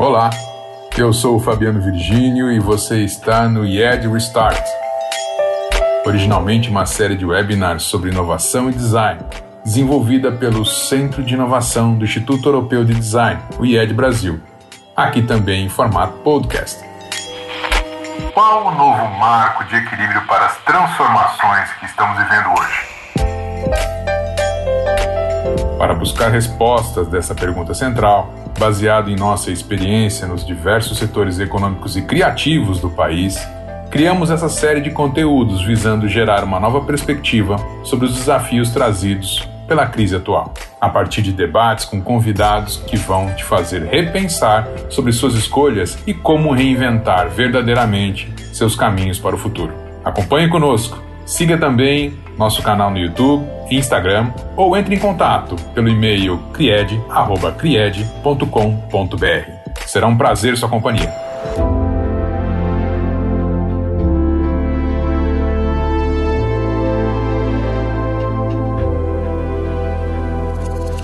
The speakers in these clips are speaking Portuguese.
Olá, eu sou o Fabiano Virgínio e você está no IED Restart. Originalmente uma série de webinars sobre inovação e design, desenvolvida pelo Centro de Inovação do Instituto Europeu de Design, o IED Brasil. Aqui também em formato podcast. Qual o novo marco de equilíbrio para as transformações que estamos vivendo hoje? Para buscar respostas dessa pergunta central, baseado em nossa experiência nos diversos setores econômicos e criativos do país, criamos essa série de conteúdos visando gerar uma nova perspectiva sobre os desafios trazidos pela crise atual, a partir de debates com convidados que vão te fazer repensar sobre suas escolhas e como reinventar verdadeiramente seus caminhos para o futuro. Acompanhe conosco Siga também nosso canal no YouTube, Instagram ou entre em contato pelo e-mail cried.cried.com.br. Será um prazer sua companhia.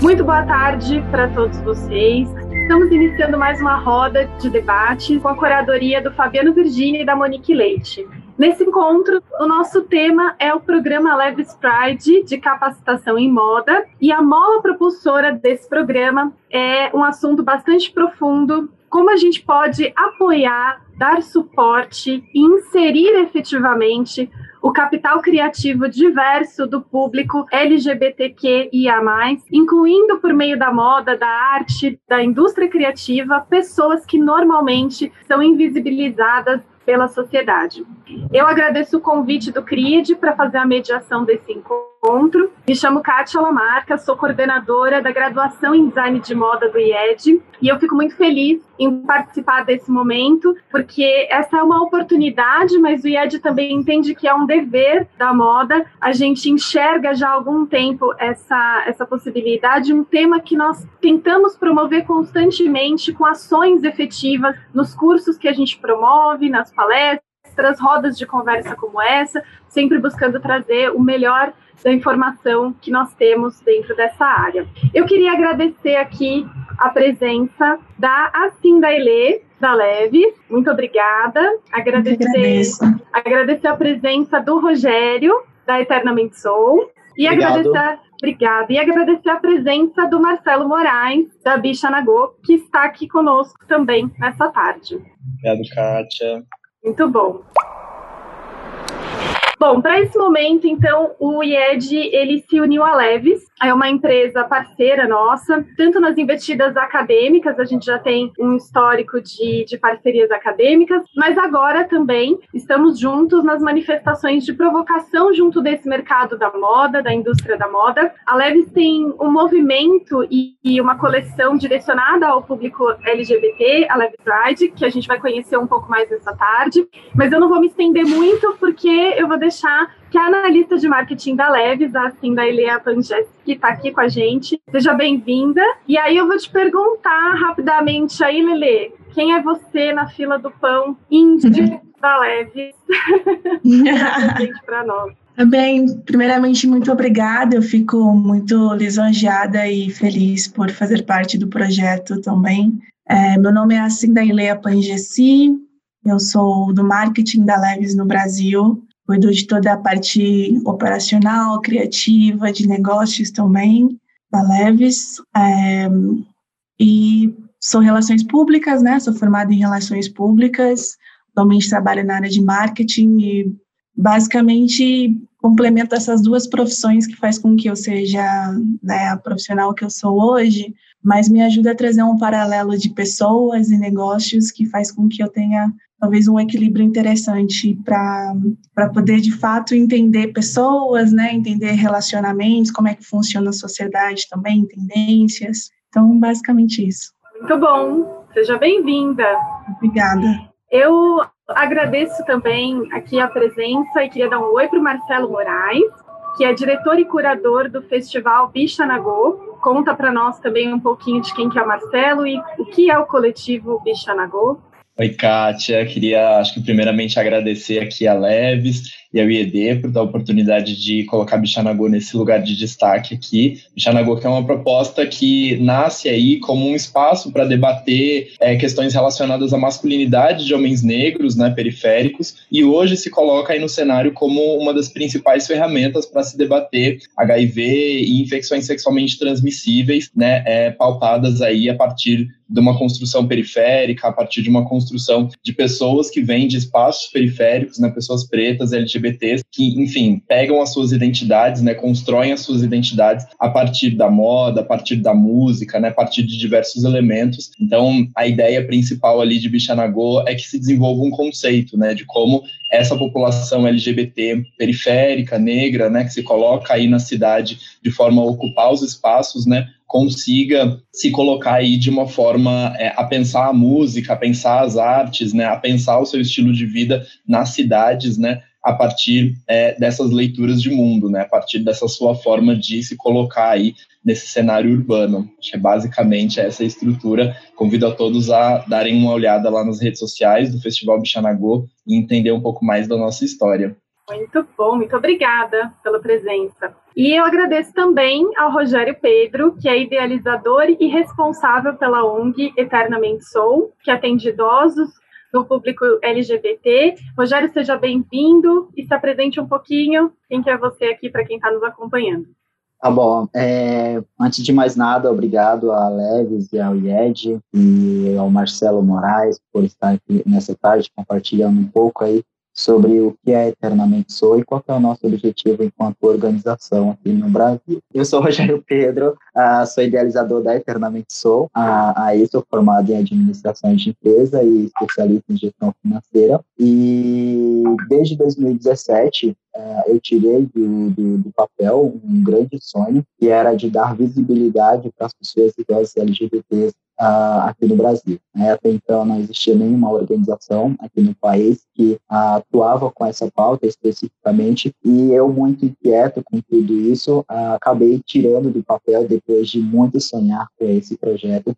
Muito boa tarde para todos vocês. Estamos iniciando mais uma roda de debate com a curadoria do Fabiano Virgini e da Monique Leite. Nesse encontro, o nosso tema é o programa Leves Pride de capacitação em moda. E a mola propulsora desse programa é um assunto bastante profundo, como a gente pode apoiar, dar suporte e inserir efetivamente o capital criativo diverso do público LGBTQIA+, incluindo por meio da moda, da arte, da indústria criativa, pessoas que normalmente são invisibilizadas pela sociedade. Eu agradeço o convite do CRID para fazer a mediação desse encontro. Me chamo Kátia Lamarca, sou coordenadora da graduação em design de moda do IED e eu fico muito feliz em participar desse momento, porque essa é uma oportunidade, mas o IED também entende que é um dever da moda. A gente enxerga já há algum tempo essa, essa possibilidade, um tema que nós tentamos promover constantemente com ações efetivas nos cursos que a gente promove, nas palestras, rodas de conversa como essa, sempre buscando trazer o melhor da informação que nós temos dentro dessa área. Eu queria agradecer aqui a presença da Assinda Elê, da Leve. Muito obrigada. Agradecer, agradecer a presença do Rogério, da Eternamente Soul. E Obrigado. agradecer, obrigada. E agradecer a presença do Marcelo Moraes, da Bicha Nagô, que está aqui conosco também nessa tarde. Obrigado, Kátia. Muito bom. Bom, para esse momento, então, o IED ele se uniu à Leves, é uma empresa parceira nossa, tanto nas investidas acadêmicas, a gente já tem um histórico de, de parcerias acadêmicas, mas agora também estamos juntos nas manifestações de provocação junto desse mercado da moda, da indústria da moda. A Leves tem um movimento e, e uma coleção direcionada ao público LGBT, a Leves Pride, que a gente vai conhecer um pouco mais nessa tarde, mas eu não vou me estender muito porque eu vou deixar que é a analista de marketing da Leves, a Cinda Ilea Panges, que está aqui com a gente. Seja bem-vinda. E aí eu vou te perguntar rapidamente aí, Lele, quem é você na fila do pão indie da Leves? para nós. Bem, primeiramente, muito obrigada. Eu fico muito lisonjeada e feliz por fazer parte do projeto também. É, meu nome é Cinda Ilea Pangessi, eu sou do marketing da Leves no Brasil cuido de toda a parte operacional, criativa, de negócios também, da Leves. É, e sou relações públicas, né? Sou formada em relações públicas, atualmente trabalho na área de marketing e basicamente complemento essas duas profissões que faz com que eu seja né, a profissional que eu sou hoje, mas me ajuda a trazer um paralelo de pessoas e negócios que faz com que eu tenha talvez um equilíbrio interessante para poder de fato entender pessoas, né, entender relacionamentos, como é que funciona a sociedade também, tendências. Então, basicamente isso. Muito bom. Seja bem-vinda. Obrigada. Eu agradeço também aqui a presença e queria dar um oi para o Marcelo Moraes, que é diretor e curador do Festival Bicha Nagô. Conta para nós também um pouquinho de quem que é o Marcelo e o que é o coletivo Bicha Nagô. Oi, Kátia. Queria, acho que primeiramente agradecer aqui a Leves e ao IED por dar a oportunidade de colocar Bichanagô nesse lugar de destaque aqui. Bichanagô que é uma proposta que nasce aí como um espaço para debater é, questões relacionadas à masculinidade de homens negros, né, periféricos, e hoje se coloca aí no cenário como uma das principais ferramentas para se debater HIV e infecções sexualmente transmissíveis, né, é, pautadas aí a partir de uma construção periférica, a partir de uma construção de pessoas que vêm de espaços periféricos, né, pessoas pretas, LGBTs, que, enfim, pegam as suas identidades, né, constroem as suas identidades a partir da moda, a partir da música, né, a partir de diversos elementos. Então, a ideia principal ali de Bichanagô é que se desenvolva um conceito, né, de como essa população LGBT periférica, negra, né, que se coloca aí na cidade de forma a ocupar os espaços, né, consiga se colocar aí de uma forma é, a pensar a música, a pensar as artes, né, a pensar o seu estilo de vida nas cidades, né, a partir é, dessas leituras de mundo, né, a partir dessa sua forma de se colocar aí nesse cenário urbano. Acho que é basicamente essa estrutura. Convido a todos a darem uma olhada lá nas redes sociais do Festival Bichanagô e entender um pouco mais da nossa história. Muito bom, muito obrigada pela presença. E eu agradeço também ao Rogério Pedro, que é idealizador e responsável pela ONG Eternamente Sou, que atende idosos do público LGBT. Rogério, seja bem-vindo e se apresente um pouquinho. Quem que é você aqui para quem está nos acompanhando? Tá bom. É, antes de mais nada, obrigado a Leves e ao IED e ao Marcelo Moraes por estar aqui nessa tarde compartilhando um pouco aí sobre o que é Eternamente Sou e qual é o nosso objetivo enquanto organização aqui no Brasil. Eu sou Rogério Pedro, uh, sou idealizador da Eternamente Sou, uh, aí sou formado em administração de empresa e especialista em gestão financeira e desde 2017 uh, ah, eu tirei do, do, do, papel um grande sonho que era de dar visibilidade para as pessoas idosas LGBTs uh, aqui no Brasil. Né? Até então não existia nenhuma organização aqui no país que uh, atuava com essa pauta especificamente e eu muito inquieto com tudo isso uh, acabei tirando do papel depois de muito sonhar com esse projeto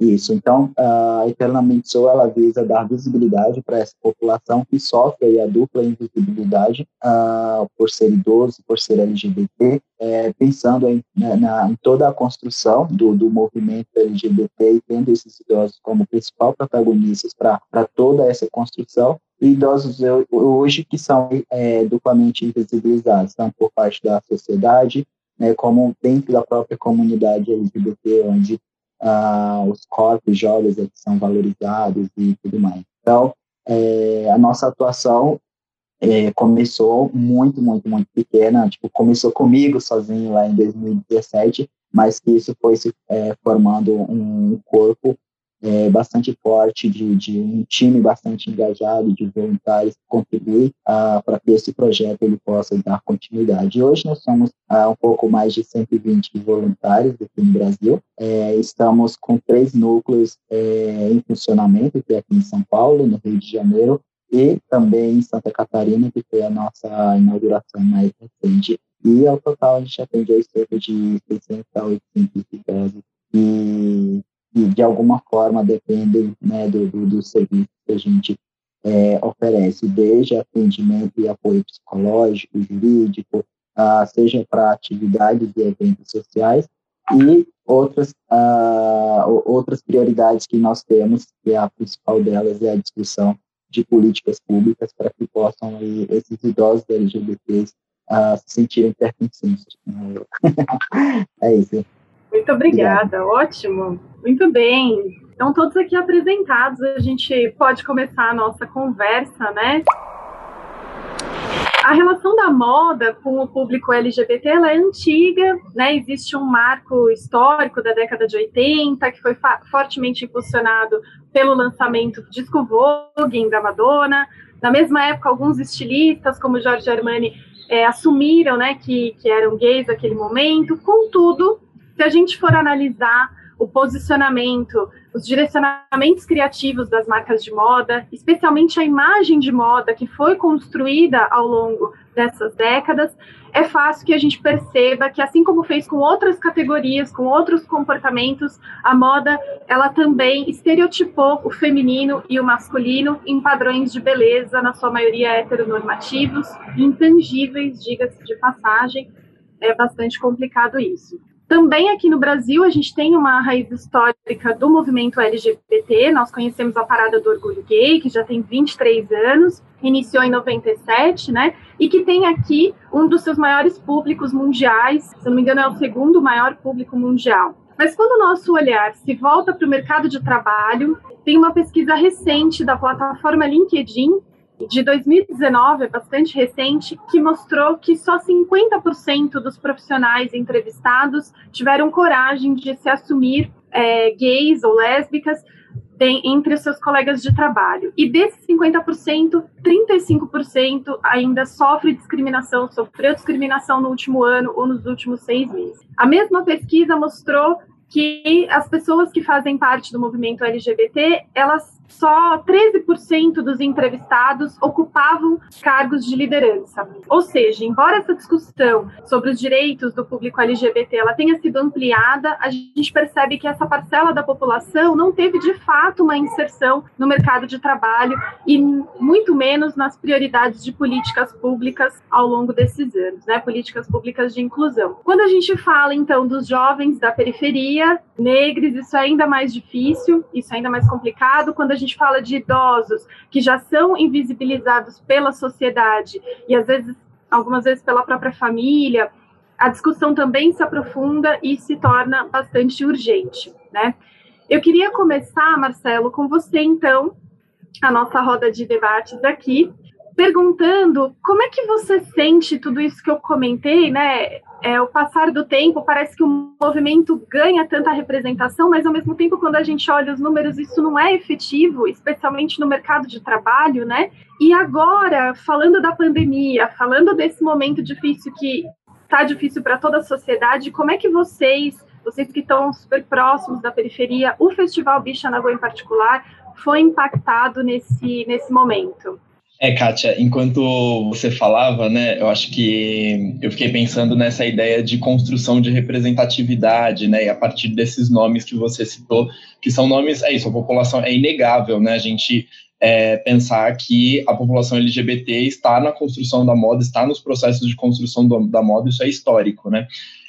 isso. Então a Eternamente Sou ela visa dar visibilidade para essa população que sofre a dupla invisibilidade por ser idoso, por ser LGBT, é, pensando em, né, na, em toda a construção do, do movimento LGBT e tendo esses idosos como principal protagonistas para toda essa construção, e idosos hoje que são é, duplamente invisibilizados, tanto por parte da sociedade, né, como dentro da própria comunidade LGBT, onde ah, os corpos jovens são valorizados e tudo mais. Então, é, a nossa atuação é, começou muito, muito, muito pequena, tipo, começou comigo sozinho lá em 2017, mas que isso foi se é, formando um corpo é, bastante forte, de, de, um time bastante engajado, de voluntários que para que esse projeto ele possa dar continuidade. Hoje nós somos ah, um pouco mais de 120 voluntários aqui no Brasil, é, estamos com três núcleos é, em funcionamento, que é aqui em São Paulo, no Rio de Janeiro, e também em Santa Catarina, que foi a nossa inauguração mais recente. E ao total a gente atende aí cerca de 600 a 800 idosos e, e de alguma forma dependem né, do, do, do serviço que a gente é, oferece, desde atendimento e apoio psicológico, jurídico, uh, seja para atividades e eventos sociais, e outras, uh, outras prioridades que nós temos, que a principal delas é a discussão de políticas públicas para que possam aí, esses idosos LGBTs uh, se sentirem pertencentes. é isso. Muito obrigada, Obrigado. ótimo. Muito bem. Então, todos aqui apresentados, a gente pode começar a nossa conversa, né? A relação da moda com o público LGBT ela é antiga, né? Existe um marco histórico da década de 80 que foi fortemente impulsionado pelo lançamento do disco Vogue da Madonna. Na mesma época, alguns estilistas, como Giorgio Armani, é, assumiram né, que, que eram gays naquele momento. Contudo, se a gente for analisar o posicionamento, os direcionamentos criativos das marcas de moda, especialmente a imagem de moda que foi construída ao longo dessas décadas, é fácil que a gente perceba que, assim como fez com outras categorias, com outros comportamentos, a moda ela também estereotipou o feminino e o masculino em padrões de beleza, na sua maioria heteronormativos, intangíveis, diga-se de passagem. É bastante complicado isso. Também aqui no Brasil, a gente tem uma raiz histórica do movimento LGBT. Nós conhecemos a Parada do Orgulho Gay, que já tem 23 anos, iniciou em 97, né? E que tem aqui um dos seus maiores públicos mundiais, se não me engano, é o segundo maior público mundial. Mas quando o nosso olhar se volta para o mercado de trabalho, tem uma pesquisa recente da plataforma LinkedIn de 2019, é bastante recente, que mostrou que só 50% dos profissionais entrevistados tiveram coragem de se assumir é, gays ou lésbicas entre os seus colegas de trabalho. E desses 50%, 35% ainda sofre discriminação, sofreu discriminação no último ano ou nos últimos seis meses. A mesma pesquisa mostrou que as pessoas que fazem parte do movimento LGBT, elas só 13% dos entrevistados ocupavam cargos de liderança. Ou seja, embora essa discussão sobre os direitos do público LGBT ela tenha sido ampliada, a gente percebe que essa parcela da população não teve de fato uma inserção no mercado de trabalho e muito menos nas prioridades de políticas públicas ao longo desses anos, né? Políticas públicas de inclusão. Quando a gente fala então dos jovens da periferia, negros, isso é ainda mais difícil, isso é ainda mais complicado. Quando a gente fala de idosos que já são invisibilizados pela sociedade e às vezes, algumas vezes pela própria família, a discussão também se aprofunda e se torna bastante urgente, né? Eu queria começar, Marcelo, com você então, a nossa roda de debates aqui, perguntando como é que você sente tudo isso que eu comentei, né? É, o passar do tempo, parece que o movimento ganha tanta representação, mas ao mesmo tempo, quando a gente olha os números, isso não é efetivo, especialmente no mercado de trabalho, né? E agora, falando da pandemia, falando desse momento difícil que está difícil para toda a sociedade, como é que vocês, vocês que estão super próximos da periferia, o Festival Bicha Nagô em particular, foi impactado nesse, nesse momento? É, Kátia, enquanto você falava, né, eu acho que eu fiquei pensando nessa ideia de construção de representatividade, né, e a partir desses nomes que você citou, que são nomes, é isso, a população é inegável, né, a gente é, pensar que a população LGBT está na construção da moda, está nos processos de construção do, da moda, isso é histórico, né,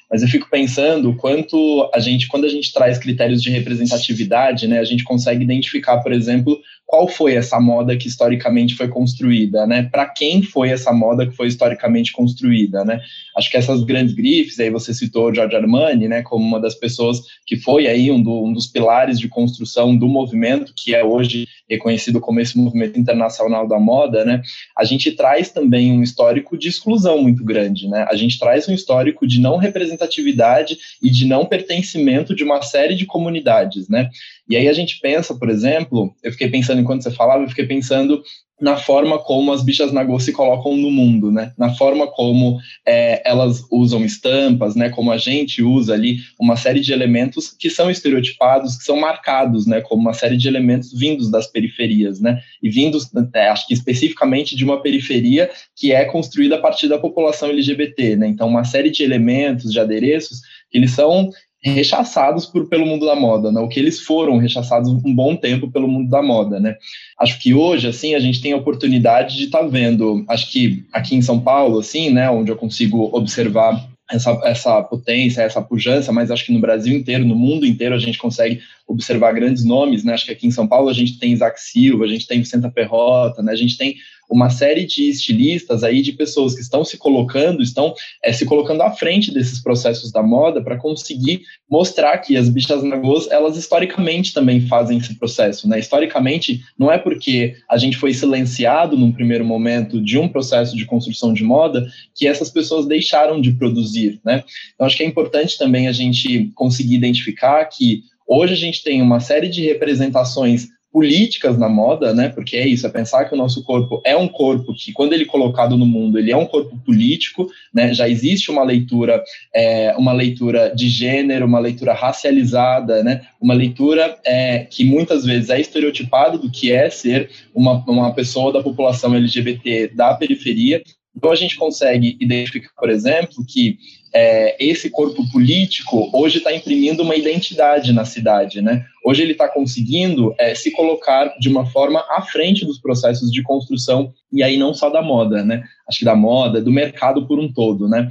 mas eu fico pensando quanto a gente, quando a gente traz critérios de representatividade, né, a gente consegue identificar, por exemplo, qual foi essa moda que historicamente foi construída, né? Para quem foi essa moda que foi historicamente construída, né? Acho que essas grandes grifes, aí você citou Giorgio Armani, né, como uma das pessoas que foi aí um, do, um dos pilares de construção do movimento, que é hoje reconhecido como esse movimento internacional da moda, né? A gente traz também um histórico de exclusão muito grande, né? A gente traz um histórico de não representatividade e de não pertencimento de uma série de comunidades, né? E aí a gente pensa, por exemplo, eu fiquei pensando enquanto você falava, eu fiquei pensando na forma como as bichas nagô se colocam no mundo, né? Na forma como é, elas usam estampas, né? Como a gente usa ali uma série de elementos que são estereotipados, que são marcados, né? Como uma série de elementos vindos das periferias, né? E vindos, é, acho que especificamente de uma periferia que é construída a partir da população LGBT, né? Então, uma série de elementos, de adereços, eles são rechaçados por, pelo mundo da moda, né? O que eles foram rechaçados um bom tempo pelo mundo da moda, né? Acho que hoje, assim, a gente tem a oportunidade de estar tá vendo, acho que aqui em São Paulo, assim, né, onde eu consigo observar essa, essa potência, essa pujança, mas acho que no Brasil inteiro, no mundo inteiro, a gente consegue observar grandes nomes, né? Acho que aqui em São Paulo a gente tem Isaac Silva, a gente tem Vicenta Perrota, né? A gente tem uma série de estilistas aí, de pessoas que estão se colocando, estão é, se colocando à frente desses processos da moda para conseguir mostrar que as bichas nagôs, elas historicamente também fazem esse processo, né? Historicamente, não é porque a gente foi silenciado num primeiro momento de um processo de construção de moda que essas pessoas deixaram de produzir, né? Então, acho que é importante também a gente conseguir identificar que Hoje a gente tem uma série de representações políticas na moda, né? Porque é isso, é pensar que o nosso corpo é um corpo que, quando ele é colocado no mundo, ele é um corpo político, né? Já existe uma leitura, é, uma leitura de gênero, uma leitura racializada, né? Uma leitura é, que muitas vezes é estereotipada do que é ser uma, uma pessoa da população LGBT da periferia. Então a gente consegue identificar, por exemplo, que é, esse corpo político hoje está imprimindo uma identidade na cidade, né? Hoje ele está conseguindo é, se colocar de uma forma à frente dos processos de construção e aí não só da moda, né? Acho que da moda, do mercado por um todo, né?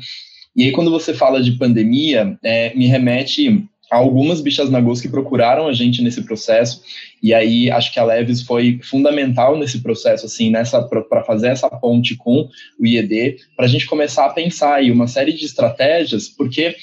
E aí quando você fala de pandemia, é, me remete algumas bichas nagôs que procuraram a gente nesse processo e aí acho que a Leves foi fundamental nesse processo assim nessa para fazer essa ponte com o IED para a gente começar a pensar aí uma série de estratégias porque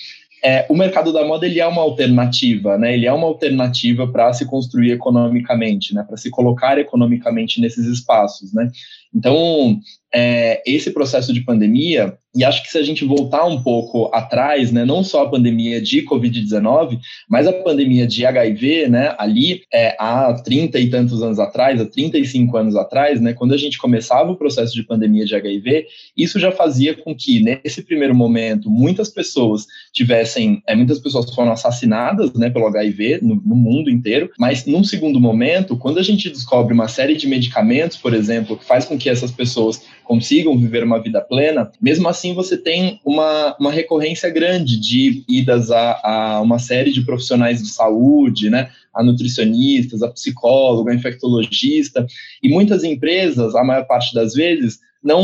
é, o mercado da moda ele é uma alternativa, né? Ele é uma alternativa para se construir economicamente, né? Para se colocar economicamente nesses espaços, né? Então, é, esse processo de pandemia, e acho que se a gente voltar um pouco atrás, né, não só a pandemia de Covid-19, mas a pandemia de HIV, né, ali é, há 30 e tantos anos atrás, há 35 anos atrás, né, quando a gente começava o processo de pandemia de HIV, isso já fazia com que, nesse primeiro momento, muitas pessoas tivessem, é, muitas pessoas foram assassinadas né, pelo HIV no, no mundo inteiro, mas num segundo momento, quando a gente descobre uma série de medicamentos, por exemplo, que faz com que essas pessoas consigam viver uma vida plena, mesmo assim você tem uma, uma recorrência grande de idas a, a uma série de profissionais de saúde, né? a nutricionistas, a psicóloga, a infectologista, e muitas empresas, a maior parte das vezes, não,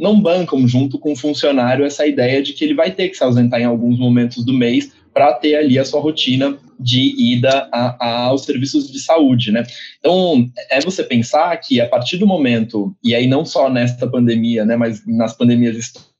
não bancam junto com o funcionário essa ideia de que ele vai ter que se ausentar em alguns momentos do mês para ter ali a sua rotina de ida a, a, aos serviços de saúde, né? Então, é você pensar que a partir do momento, e aí não só nesta pandemia, né, mas nas pandemias históricas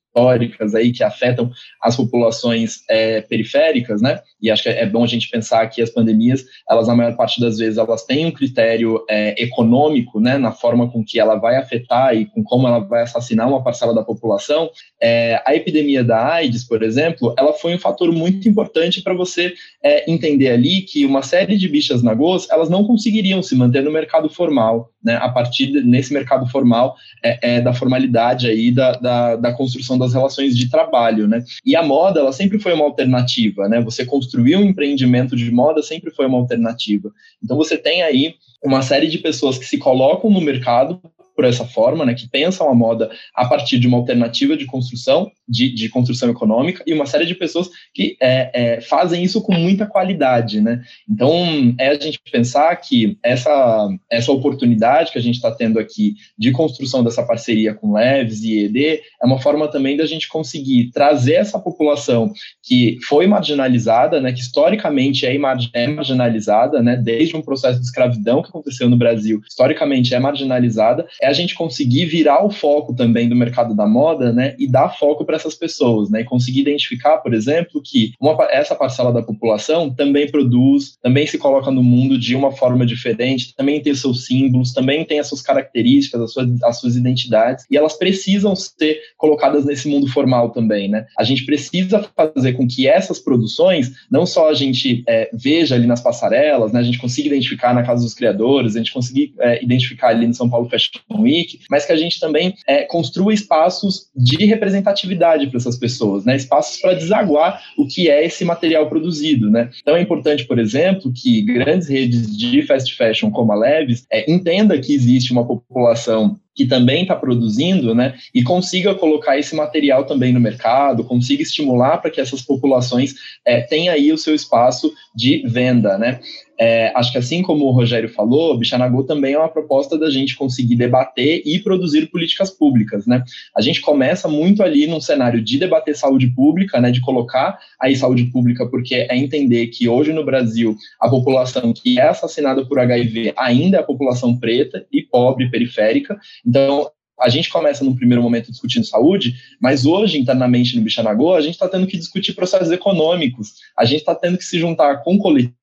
aí que afetam as populações é, periféricas, né? E acho que é bom a gente pensar que as pandemias, elas na maior parte das vezes, elas têm um critério é, econômico, né, na forma com que ela vai afetar e com como ela vai assassinar uma parcela da população. É, a epidemia da AIDS, por exemplo, ela foi um fator muito importante para você é, entender ali que uma série de bichas nagôs, elas não conseguiriam se manter no mercado formal, né, a partir de, nesse mercado formal é, é, da formalidade aí da, da, da construção das relações de trabalho, né? E a moda, ela sempre foi uma alternativa, né? Você construir um empreendimento de moda sempre foi uma alternativa. Então você tem aí uma série de pessoas que se colocam no mercado por essa forma, né, que pensam a moda a partir de uma alternativa de construção, de, de construção econômica, e uma série de pessoas que é, é, fazem isso com muita qualidade, né? Então, é a gente pensar que essa, essa oportunidade que a gente está tendo aqui de construção dessa parceria com Leves e ED é uma forma também da gente conseguir trazer essa população que foi marginalizada, né, que historicamente é, é marginalizada, né, desde um processo de escravidão que aconteceu no Brasil, historicamente é marginalizada, é a gente conseguir virar o foco também do mercado da moda, né, e dar foco para essas pessoas, né, e conseguir identificar, por exemplo, que uma, essa parcela da população também produz, também se coloca no mundo de uma forma diferente, também tem seus símbolos, também tem as suas características, as suas, as suas identidades, e elas precisam ser colocadas nesse mundo formal também, né. A gente precisa fazer com que essas produções, não só a gente é, veja ali nas passarelas, né, a gente consiga identificar na casa dos criadores, a gente consiga é, identificar ali no São Paulo Fashion Week, mas que a gente também é, construa espaços de representatividade para essas pessoas, né? espaços para desaguar o que é esse material produzido. Né? Então é importante, por exemplo, que grandes redes de fast fashion como a Leves é, entenda que existe uma população que também está produzindo, né, e consiga colocar esse material também no mercado, consiga estimular para que essas populações é, tenham aí o seu espaço de venda, né. É, acho que assim como o Rogério falou, Bichanagô também é uma proposta da gente conseguir debater e produzir políticas públicas, né. A gente começa muito ali num cenário de debater saúde pública, né, de colocar aí saúde pública, porque é entender que hoje no Brasil a população que é assassinada por HIV ainda é a população preta e pobre periférica, então, a gente começa no primeiro momento discutindo saúde, mas hoje, internamente no Bichanagô, a gente está tendo que discutir processos econômicos, a gente está tendo que se juntar com coletivos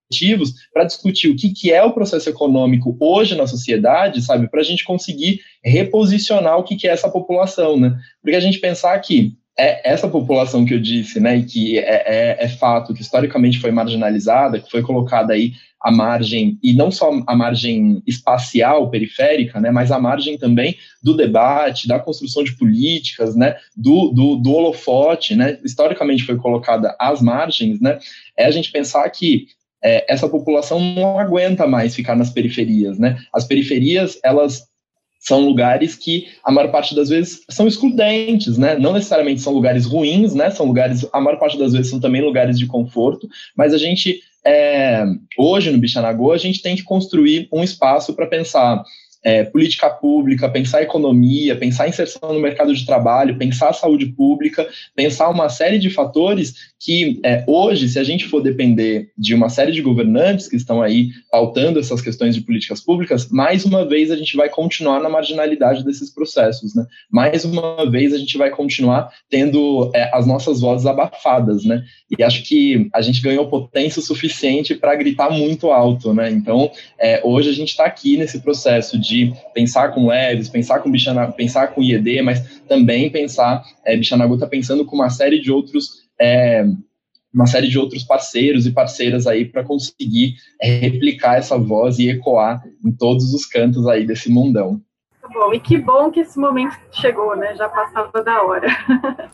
para discutir o que, que é o processo econômico hoje na sociedade, sabe, para a gente conseguir reposicionar o que, que é essa população, né? Porque a gente pensar que é essa população que eu disse, né, e que é, é, é, fato, que historicamente foi marginalizada, que foi colocada aí à margem, e não só a margem espacial, periférica, né, mas a margem também do debate, da construção de políticas, né, do, do, do holofote, né, historicamente foi colocada às margens, né, é a gente pensar que é, essa população não aguenta mais ficar nas periferias, né? As periferias, elas são lugares que a maior parte das vezes são excludentes, né? Não necessariamente são lugares ruins, né? São lugares, a maior parte das vezes são também lugares de conforto, mas a gente é, hoje no Bichanagô a gente tem que construir um espaço para pensar é, política pública, pensar economia, pensar inserção no mercado de trabalho, pensar saúde pública, pensar uma série de fatores que é, hoje, se a gente for depender de uma série de governantes que estão aí pautando essas questões de políticas públicas, mais uma vez a gente vai continuar na marginalidade desses processos, né? Mais uma vez a gente vai continuar tendo é, as nossas vozes abafadas, né? E acho que a gente ganhou potência o suficiente para gritar muito alto, né? Então, é, hoje a gente está aqui nesse processo de pensar com leves, pensar com Bichana, pensar com IED, mas também pensar, é, Bichanagu está pensando com uma série de outros é, uma série de outros parceiros e parceiras aí para conseguir é, replicar essa voz e ecoar em todos os cantos aí desse mundão. Bom, e que bom que esse momento chegou, né? Já passava da hora.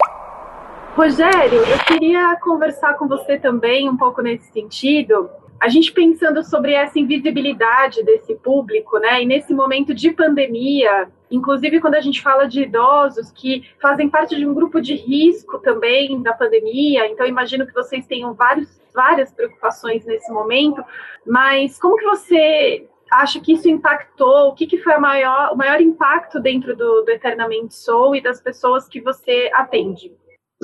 Rogério, eu queria conversar com você também um pouco nesse sentido, a gente pensando sobre essa invisibilidade desse público, né? E nesse momento de pandemia, inclusive quando a gente fala de idosos que fazem parte de um grupo de risco também da pandemia, então imagino que vocês tenham vários, várias preocupações nesse momento, mas como que você acha que isso impactou? O que, que foi maior, o maior impacto dentro do, do Eternamente Soul e das pessoas que você atende?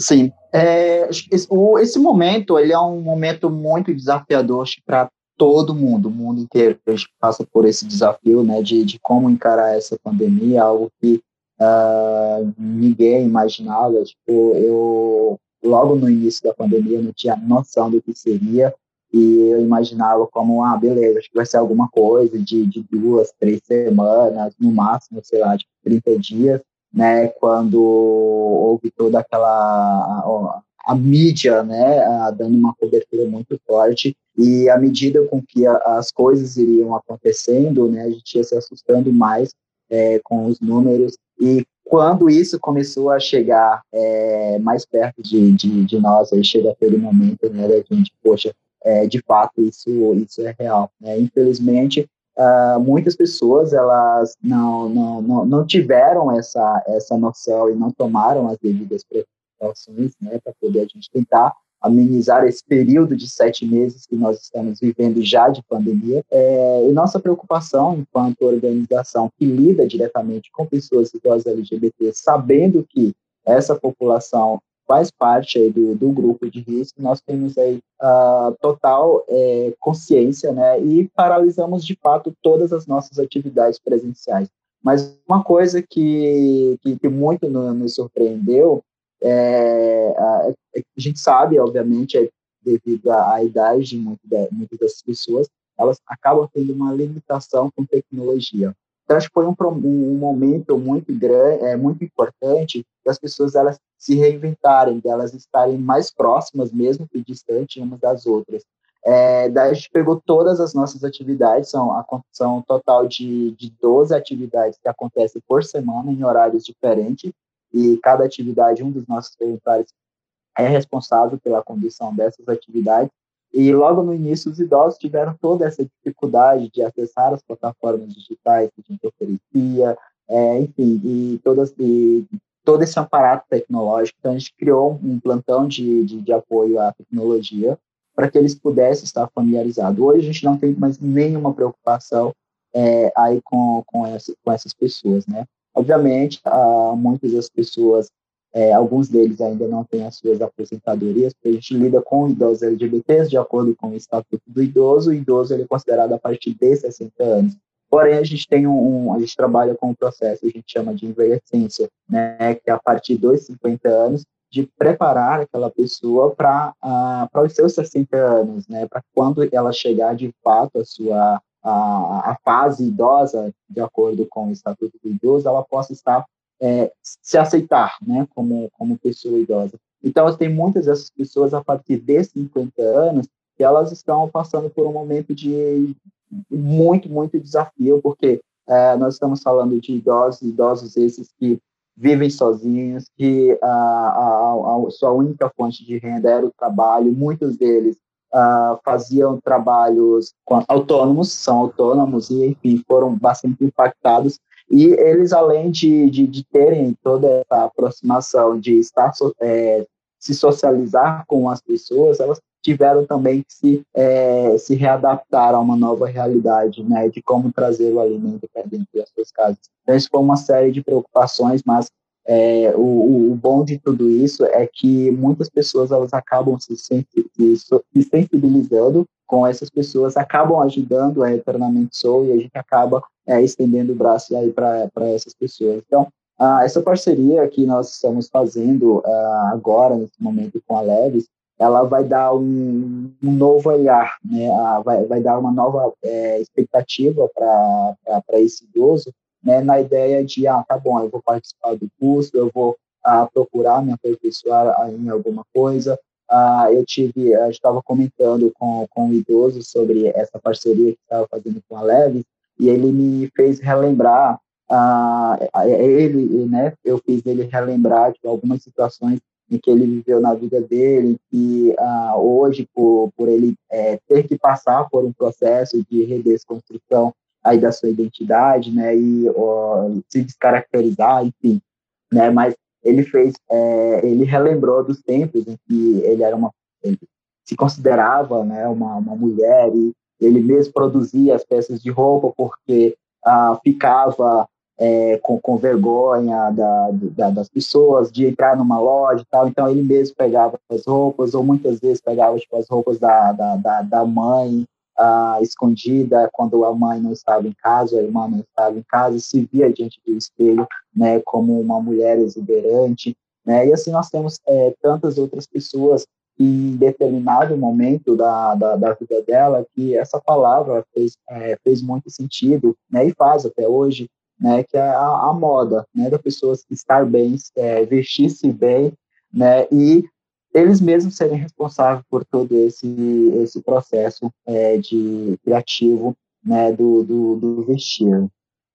Sim, é, esse, momento ele é um momento muito desafiador para todo mundo, o mundo inteiro gente passa por esse desafio, né, de, de como encarar essa pandemia, algo que uh, ninguém imaginava. Tipo, eu logo no início da pandemia não tinha noção do que seria e eu imaginava como, ah, beleza, acho que vai ser alguma coisa de, de duas, três semanas, no máximo, sei lá, de 30 dias né, quando houve toda aquela a, a mídia, né, dando uma cobertura muito forte e à medida com que a, as coisas iriam acontecendo, né, a gente ia se assustando mais é, com os números e quando isso começou a chegar é, mais perto de, de, de, nós, aí chega aquele momento, né, da gente, poxa, é, de fato isso isso é real, né? Infelizmente uh, muitas pessoas elas não, não, não, não, tiveram essa, essa noção e não tomaram as devidas precauções né, para poder a gente tentar amenizar esse período de sete meses que nós estamos vivendo já de pandemia. É, e nossa preocupação enquanto organização que lida diretamente com pessoas idosas LGBT, sabendo que essa população faz parte aí do, do grupo de risco, nós temos aí uh, total é, consciência, né, e paralisamos de fato todas as nossas atividades presenciais. Mas uma coisa que, que, que muito nos surpreendeu, é, a, é a, gente sabe, obviamente, é devido à, à idade de, muito de muitas das pessoas, elas acabam tendo uma limitação com tecnologia. Então, acho que foi um, um momento muito grande, é, muito importante das pessoas elas se reinventarem, delas estarem mais próximas, mesmo que distantes umas das outras. É, daí a gente pegou todas as nossas atividades, são, a, são total de, de 12 atividades que acontecem por semana em horários diferentes, e cada atividade, um dos nossos voluntários é responsável pela condução dessas atividades, e logo no início, os idosos tiveram toda essa dificuldade de acessar as plataformas digitais que a gente oferecia, é, enfim, e, todas, e todo esse aparato tecnológico. Então, a gente criou um plantão de, de, de apoio à tecnologia para que eles pudessem estar familiarizados. Hoje, a gente não tem mais nenhuma preocupação é, aí com, com, essa, com essas pessoas, né? Obviamente, há muitas das pessoas é, alguns deles ainda não têm as suas aposentadorias, porque a gente lida com idosos LGBTs de acordo com o Estatuto do Idoso. O idoso ele é considerado a partir de 60 anos. Porém, a gente tem um, um a gente trabalha com um processo que a gente chama de envelhecência, né, que é a partir dos 50 anos de preparar aquela pessoa para uh, para os seus 60 anos, né, para quando ela chegar de fato a sua a, a fase idosa, de acordo com o Estatuto do Idoso, ela possa estar é, se aceitar, né, como, como pessoa idosa. Então, tem muitas dessas pessoas, a partir de 50 anos, que elas estão passando por um momento de muito, muito desafio, porque é, nós estamos falando de idosos, idosos esses que vivem sozinhos, que a, a, a, sua única fonte de renda era o trabalho, muitos deles uh, faziam trabalhos autônomos, são autônomos e, enfim, foram bastante impactados. E eles, além de, de, de terem toda essa aproximação, de estar é, se socializar com as pessoas, elas tiveram também que se, é, se readaptar a uma nova realidade, né, de como trazer o alimento para dentro das suas casas. Então, isso foi uma série de preocupações, mas é, o, o, bom de tudo isso é que muitas pessoas elas acabam se, se, se sensibilizando com essas pessoas, acabam ajudando a Eternamente Soul e a gente acaba é, estendendo o braço aí para essas pessoas. Então, ah, essa parceria que nós estamos fazendo ah, agora, nesse momento, com a Leves, ela vai dar um, um novo olhar, né? Ah, vai, vai dar uma nova é, expectativa para esse idoso, né? na ideia de, ah, tá bom, eu vou participar do curso, eu vou ah, procurar me aperfeiçoar em alguma coisa. Ah, eu tive, eu estava comentando com, com o idoso sobre essa parceria que estava fazendo com a Leves, e ele me fez relembrar ah, ele, né, eu fiz ele relembrar de algumas situações em que ele viveu na vida dele, e ah, hoje, por, por ele é, ter que passar por um processo de redesconstrução aí da sua identidade, né, e se descaracterizar, enfim, né, mas ele fez, é, ele relembrou dos tempos em que ele era uma, ele se considerava, né, uma, uma mulher e ele mesmo produzia as peças de roupa porque ah, ficava é, com, com vergonha da, da, das pessoas, de entrar numa loja e tal, então ele mesmo pegava as roupas, ou muitas vezes pegava tipo, as roupas da, da, da, da mãe, ah, escondida, quando a mãe não estava em casa, a irmã não estava em casa, se via diante do espelho, né, como uma mulher exuberante, né, e assim nós temos é, tantas outras pessoas em determinado momento da, da, da, vida dela que essa palavra fez, é, fez muito sentido, né, e faz até hoje, né, que é a, a moda, né, da pessoa estar bem, é, vestir-se bem, né, e eles mesmos serem responsáveis por todo esse esse processo é, de criativo, né, do, do, do vestir.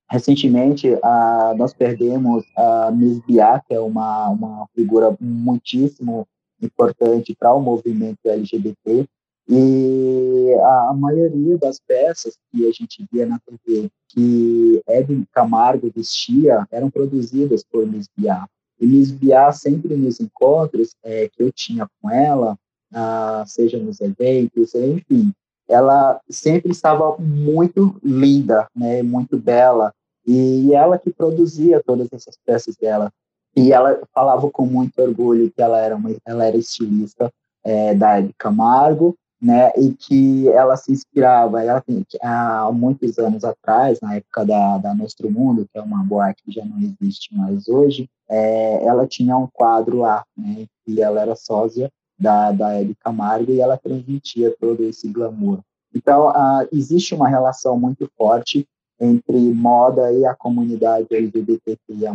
Recentemente, a, nós perdemos a Miss Bia, que é uma, uma figura muitíssimo importante para o movimento LGBT, e a, a, maioria das peças que a gente via na TV que Edwin Camargo vestia eram produzidas por Miss Biá. E Miss Biá, sempre nos encontros é, que eu tinha com ela, ah, seja nos eventos, enfim, ela sempre estava muito linda, né, muito bela, e ela que produzia todas essas peças dela. E ela falava com muito orgulho que ela era, uma, ela era estilista é, da Edwin Camargo, né, e que ela se inspirava, ela há muitos anos atrás, na época da, da Nostro Mundo, que é uma boate que já não existe mais hoje, é, ela tinha um quadro lá, né, e ela era sósia da, da Hebe Camargo e ela transmitia todo esse glamour. Então, uh, existe uma relação muito forte entre moda e a comunidade LGBTQIA+,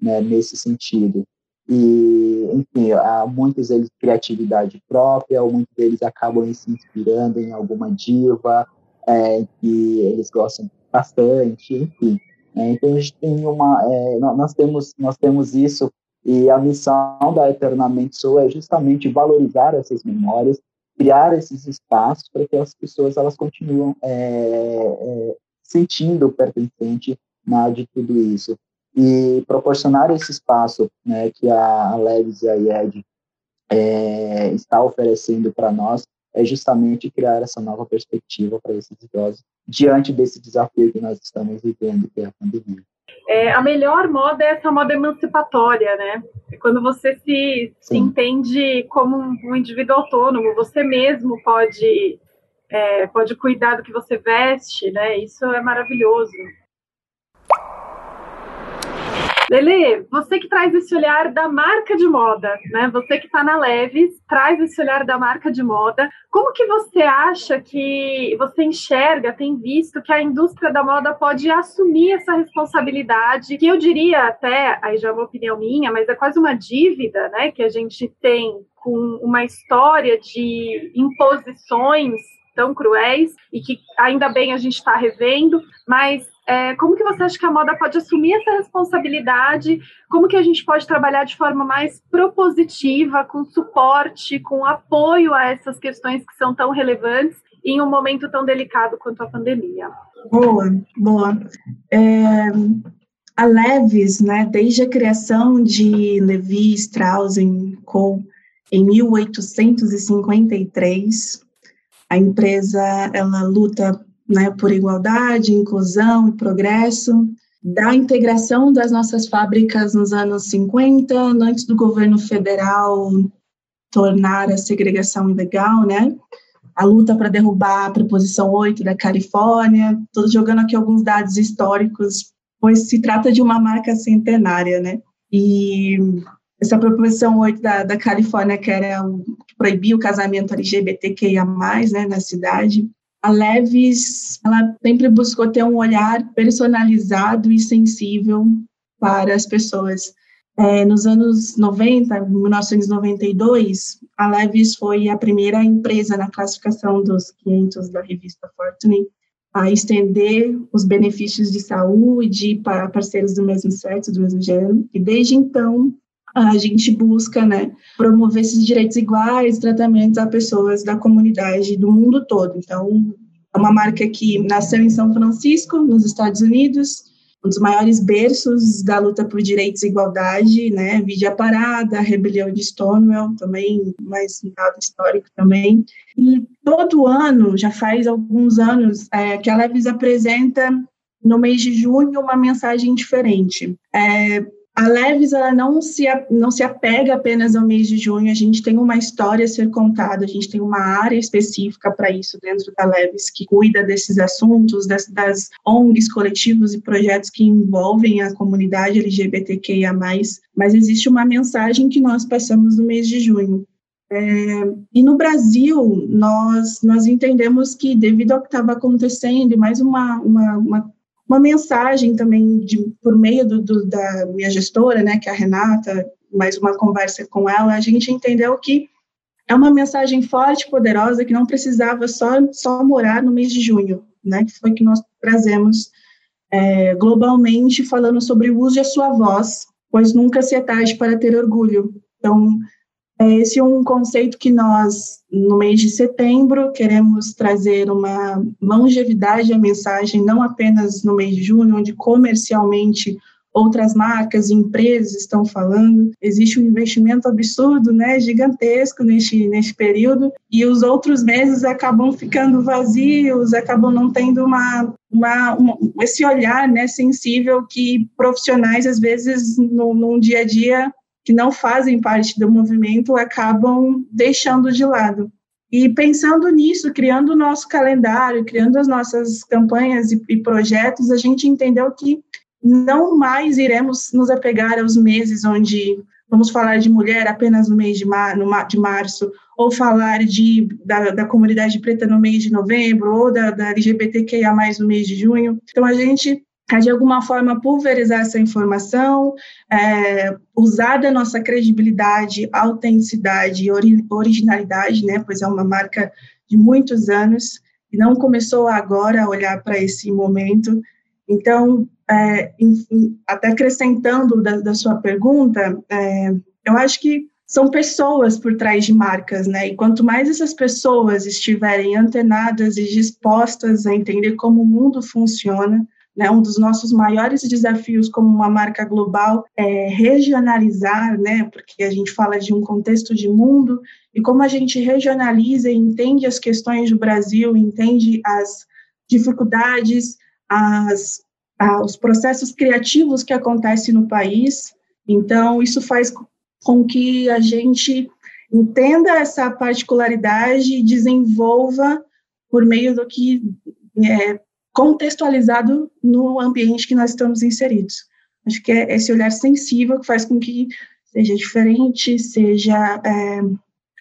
né, nesse sentido. E, enfim, há muitos deles criatividade própria, muitos deles acabam se inspirando em alguma diva é, que eles gostam bastante, enfim. É, então a gente tem uma, é, nós temos nós temos isso e a missão da Eternamente Soul é justamente valorizar essas memórias, criar esses espaços para que as pessoas elas continuem é, é, sentindo pertencente na de tudo isso e proporcionar esse espaço né, que a Leves e a IED é, está oferecendo para nós é justamente criar essa nova perspectiva para esses idosos diante desse desafio que nós estamos vivendo, que é a pandemia. É, a melhor moda é essa moda emancipatória, né? É quando você se, se entende como um indivíduo autônomo, você mesmo pode, é, pode cuidar do que você veste, né? Isso é maravilhoso. Lele, você que traz esse olhar da marca de moda, né? Você que está na Leves, traz esse olhar da marca de moda. Como que você acha que você enxerga, tem visto que a indústria da moda pode assumir essa responsabilidade? Que eu diria até, aí já é uma opinião minha, mas é quase uma dívida, né? Que a gente tem com uma história de imposições tão cruéis e que ainda bem a gente está revendo, mas é, como que você acha que a moda pode assumir essa responsabilidade? Como que a gente pode trabalhar de forma mais propositiva, com suporte, com apoio a essas questões que são tão relevantes em um momento tão delicado quanto a pandemia? Boa, boa. É, a Levis, né, desde a criação de Levi Strauss Co. em 1853, a empresa ela luta né, por igualdade, inclusão e progresso, da integração das nossas fábricas nos anos 50, antes do governo federal tornar a segregação ilegal, né? A luta para derrubar a preposição 8 da Califórnia, estou jogando aqui alguns dados históricos, pois se trata de uma marca centenária, né? E essa proposição 8 da, da Califórnia, que era que proibia o casamento LGBTQIA+, né, na cidade, a Leves, ela sempre buscou ter um olhar personalizado e sensível para as pessoas. É, nos anos 90, 1992, a Levis foi a primeira empresa na classificação dos 500 da revista Fortune a estender os benefícios de saúde para parceiros do mesmo sexo, do mesmo gênero. E desde então, a gente busca né, promover esses direitos iguais, tratamentos a pessoas da comunidade do mundo todo. Então, é uma marca que nasceu em São Francisco, nos Estados Unidos, um dos maiores berços da luta por direitos e igualdade, né, a Parada, a rebelião de Stonewall, também mais um dado histórico também. E todo ano, já faz alguns anos, é, que a Levis apresenta no mês de junho uma mensagem diferente. É, a Leves ela não se, não se apega apenas ao mês de junho, a gente tem uma história a ser contada, a gente tem uma área específica para isso dentro da Leves, que cuida desses assuntos, das, das ONGs, coletivos e projetos que envolvem a comunidade LGBTQIA+, mas existe uma mensagem que nós passamos no mês de junho. É, e no Brasil, nós, nós entendemos que, devido ao que estava acontecendo, e mais uma, uma, uma uma mensagem também de, por meio do, do, da minha gestora, né, que é a Renata, mais uma conversa com ela, a gente entendeu que é uma mensagem forte, poderosa, que não precisava só, só morar no mês de junho, né, que foi que nós trazemos é, globalmente falando sobre o uso de sua voz, pois nunca se é tarde para ter orgulho. Então, esse é um conceito que nós, no mês de setembro, queremos trazer uma longevidade à mensagem, não apenas no mês de junho, onde comercialmente outras marcas e empresas estão falando. Existe um investimento absurdo, né, gigantesco neste, neste período, e os outros meses acabam ficando vazios, acabam não tendo uma, uma, uma esse olhar né, sensível que profissionais, às vezes, no, no dia a dia, que não fazem parte do movimento acabam deixando de lado. E pensando nisso, criando o nosso calendário, criando as nossas campanhas e, e, projetos, a gente entendeu que não mais iremos nos apegar aos meses onde vamos falar de mulher apenas no mês de, mar, no, de março, ou falar de, da, da, comunidade preta no mês de novembro, ou da, da LGBTQIA+, no mês de junho. Então, a gente a de alguma forma pulverizar essa informação, é, usar da nossa credibilidade, autenticidade e ori originalidade, né, pois é uma marca de muitos anos e não começou agora a olhar para esse momento. Então, é, enfim, até acrescentando da, da sua pergunta, é, eu acho que são pessoas por trás de marcas, né? E quanto mais essas pessoas estiverem antenadas e dispostas a entender como o mundo funciona, né, um dos nossos maiores desafios como uma marca global é regionalizar, né, porque a gente fala de um contexto de mundo, e como a gente regionaliza e entende as questões do Brasil, entende as dificuldades, as, os processos criativos que acontecem no país. Então, isso faz com que a gente entenda essa particularidade e desenvolva por meio do que é, contextualizado no ambiente que nós estamos inseridos. Acho que é esse olhar sensível que faz com que seja diferente, seja é,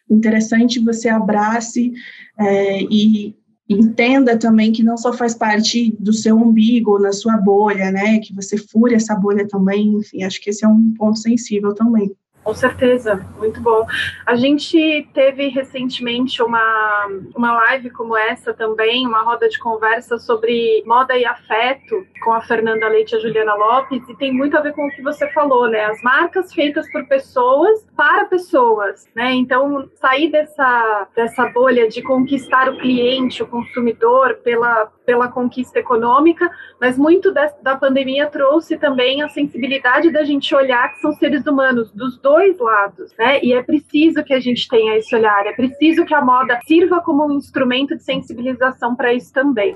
interessante, você abrace é, e entenda também que não só faz parte do seu umbigo, na sua bolha, né, que você fure essa bolha também, enfim, acho que esse é um ponto sensível também. Com certeza, muito bom. A gente teve recentemente uma, uma live como essa também, uma roda de conversa sobre moda e afeto com a Fernanda Leite e a Juliana Lopes, e tem muito a ver com o que você falou, né? As marcas feitas por pessoas para pessoas, né? Então, sair dessa, dessa bolha de conquistar o cliente, o consumidor, pela, pela conquista econômica, mas muito da, da pandemia trouxe também a sensibilidade da gente olhar que são seres humanos, dos dois lados, né? E é preciso que a gente tenha esse olhar, é preciso que a moda sirva como um instrumento de sensibilização para isso também.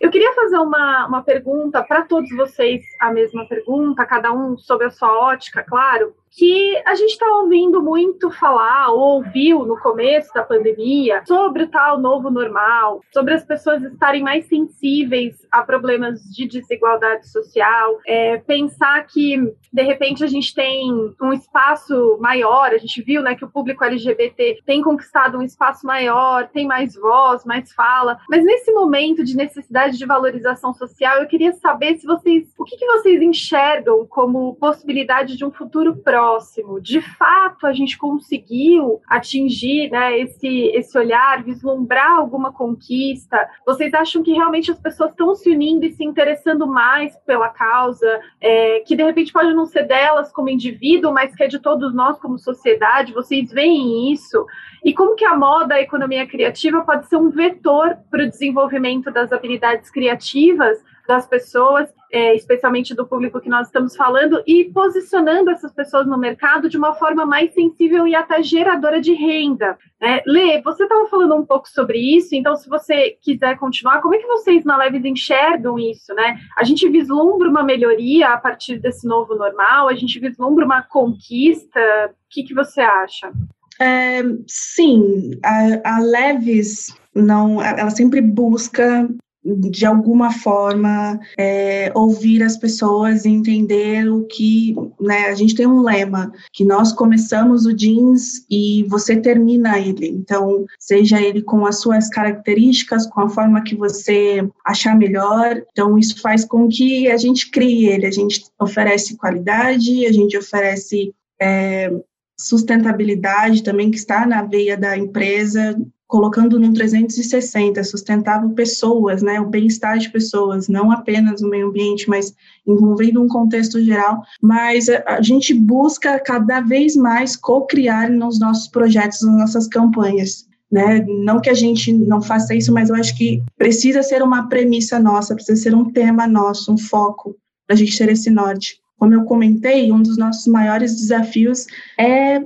Eu queria fazer uma, uma pergunta para todos vocês, a mesma pergunta, cada um sob a sua ótica, claro que a gente está ouvindo muito falar, ou ouviu no começo da pandemia, sobre o tal novo normal, sobre as pessoas estarem mais sensíveis a problemas de desigualdade social, é, pensar que, de repente, a gente tem um espaço maior, a gente viu né, que o público LGBT tem conquistado um espaço maior, tem mais voz, mais fala, mas nesse momento de necessidade de valorização social, eu queria saber se vocês, o que, que vocês enxergam como possibilidade de um futuro próximo próximo, de fato a gente conseguiu atingir né, esse, esse olhar, vislumbrar alguma conquista? Vocês acham que realmente as pessoas estão se unindo e se interessando mais pela causa, é, que de repente pode não ser delas como indivíduo, mas que é de todos nós como sociedade? Vocês veem isso? E como que a moda, a economia criativa pode ser um vetor para o desenvolvimento das habilidades criativas das pessoas, é, especialmente do público que nós estamos falando, e posicionando essas pessoas no mercado de uma forma mais sensível e até geradora de renda. Né? Lê, você estava falando um pouco sobre isso, então se você quiser continuar, como é que vocês na Leves enxergam isso? Né? A gente vislumbra uma melhoria a partir desse novo normal? A gente vislumbra uma conquista? O que, que você acha? É, sim, a, a Leves não, ela sempre busca de alguma forma é, ouvir as pessoas e entender o que né, a gente tem um lema que nós começamos o jeans e você termina ele. Então seja ele com as suas características com a forma que você achar melhor. Então isso faz com que a gente crie ele. A gente oferece qualidade a gente oferece é, sustentabilidade também que está na veia da empresa colocando no 360, sustentável pessoas, né, o bem-estar de pessoas, não apenas o meio ambiente, mas envolvendo um contexto geral, mas a, a gente busca cada vez mais co-criar nos nossos projetos, nas nossas campanhas. Né? Não que a gente não faça isso, mas eu acho que precisa ser uma premissa nossa, precisa ser um tema nosso, um foco, para a gente ter esse norte. Como eu comentei, um dos nossos maiores desafios é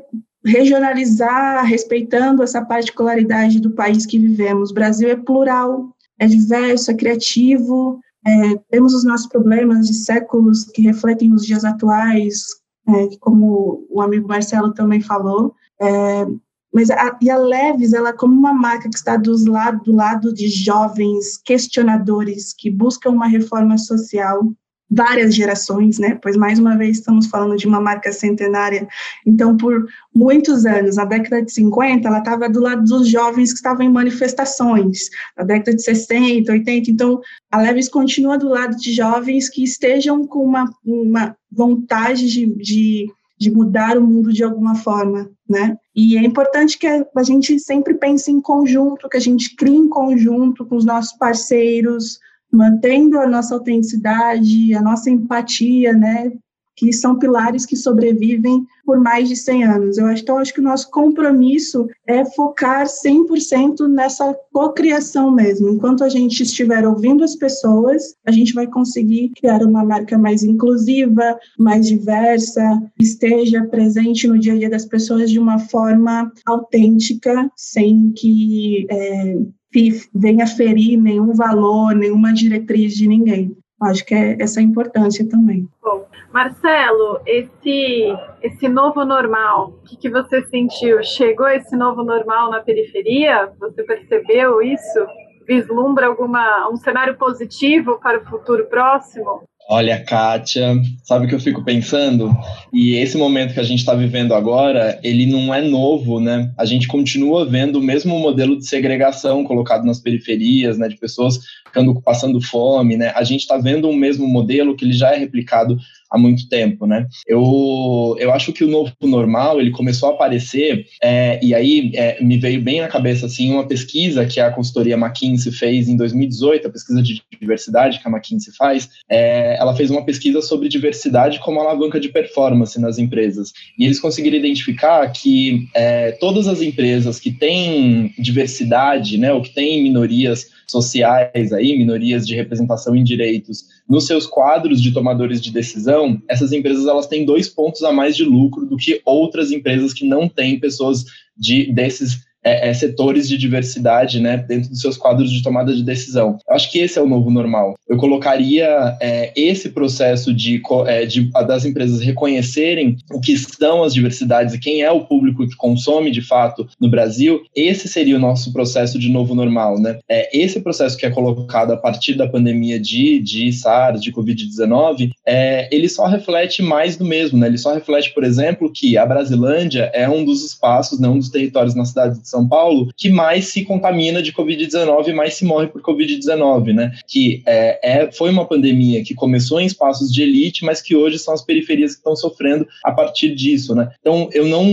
regionalizar, respeitando essa particularidade do país que vivemos. O Brasil é plural, é diverso, é criativo, é, temos os nossos problemas de séculos que refletem os dias atuais, é, como o amigo Marcelo também falou. É, mas a, e a Leves, ela como uma marca que está dos lado, do lado de jovens questionadores que buscam uma reforma social, várias gerações, né? Pois mais uma vez estamos falando de uma marca centenária. Então, por muitos anos, na década de 50, ela estava do lado dos jovens que estavam em manifestações. Na década de 60, 80, então a Levis continua do lado de jovens que estejam com uma, uma vontade de, de de mudar o mundo de alguma forma, né? E é importante que a gente sempre pense em conjunto, que a gente crie em conjunto com os nossos parceiros, mantendo a nossa autenticidade, a nossa empatia, né, que são pilares que sobrevivem por mais de 100 anos. Eu acho, então, acho que o nosso compromisso é focar 100% nessa cocriação mesmo. Enquanto a gente estiver ouvindo as pessoas, a gente vai conseguir criar uma marca mais inclusiva, mais diversa, esteja presente no dia a dia das pessoas de uma forma autêntica, sem que é, venha ferir nenhum valor, nenhuma diretriz de ninguém. Acho que é essa importância também. Bom, Marcelo, esse esse novo normal, o que, que você sentiu? Chegou esse novo normal na periferia? Você percebeu isso? Vislumbra alguma um cenário positivo para o futuro próximo? Olha, Kátia, sabe o que eu fico pensando? E esse momento que a gente está vivendo agora, ele não é novo, né? A gente continua vendo o mesmo modelo de segregação colocado nas periferias, né? De pessoas ficando passando fome, né? A gente está vendo o mesmo modelo que ele já é replicado há muito tempo, né? Eu, eu acho que o novo normal ele começou a aparecer é, e aí é, me veio bem na cabeça assim uma pesquisa que a consultoria McKinsey fez em 2018, a pesquisa de diversidade que a McKinsey faz, é, ela fez uma pesquisa sobre diversidade como alavanca de performance nas empresas e eles conseguiram identificar que é, todas as empresas que têm diversidade, né, ou que têm minorias sociais aí, minorias de representação em direitos, nos seus quadros de tomadores de decisão, essas empresas elas têm dois pontos a mais de lucro do que outras empresas que não têm pessoas de, desses é, é, setores de diversidade né, dentro dos seus quadros de tomada de decisão. Eu acho que esse é o novo normal. Eu colocaria é, esse processo de, é, de, das empresas reconhecerem o que são as diversidades e quem é o público que consome de fato no Brasil, esse seria o nosso processo de novo normal. Né? É, esse processo que é colocado a partir da pandemia de, de SARS, de Covid-19, é, ele só reflete mais do mesmo. Né? Ele só reflete, por exemplo, que a Brasilândia é um dos espaços, né, um dos territórios na cidade de São Paulo que mais se contamina de Covid-19 e mais se morre por Covid-19, né? Que é, é, foi uma pandemia que começou em espaços de elite, mas que hoje são as periferias que estão sofrendo a partir disso, né? Então, eu não,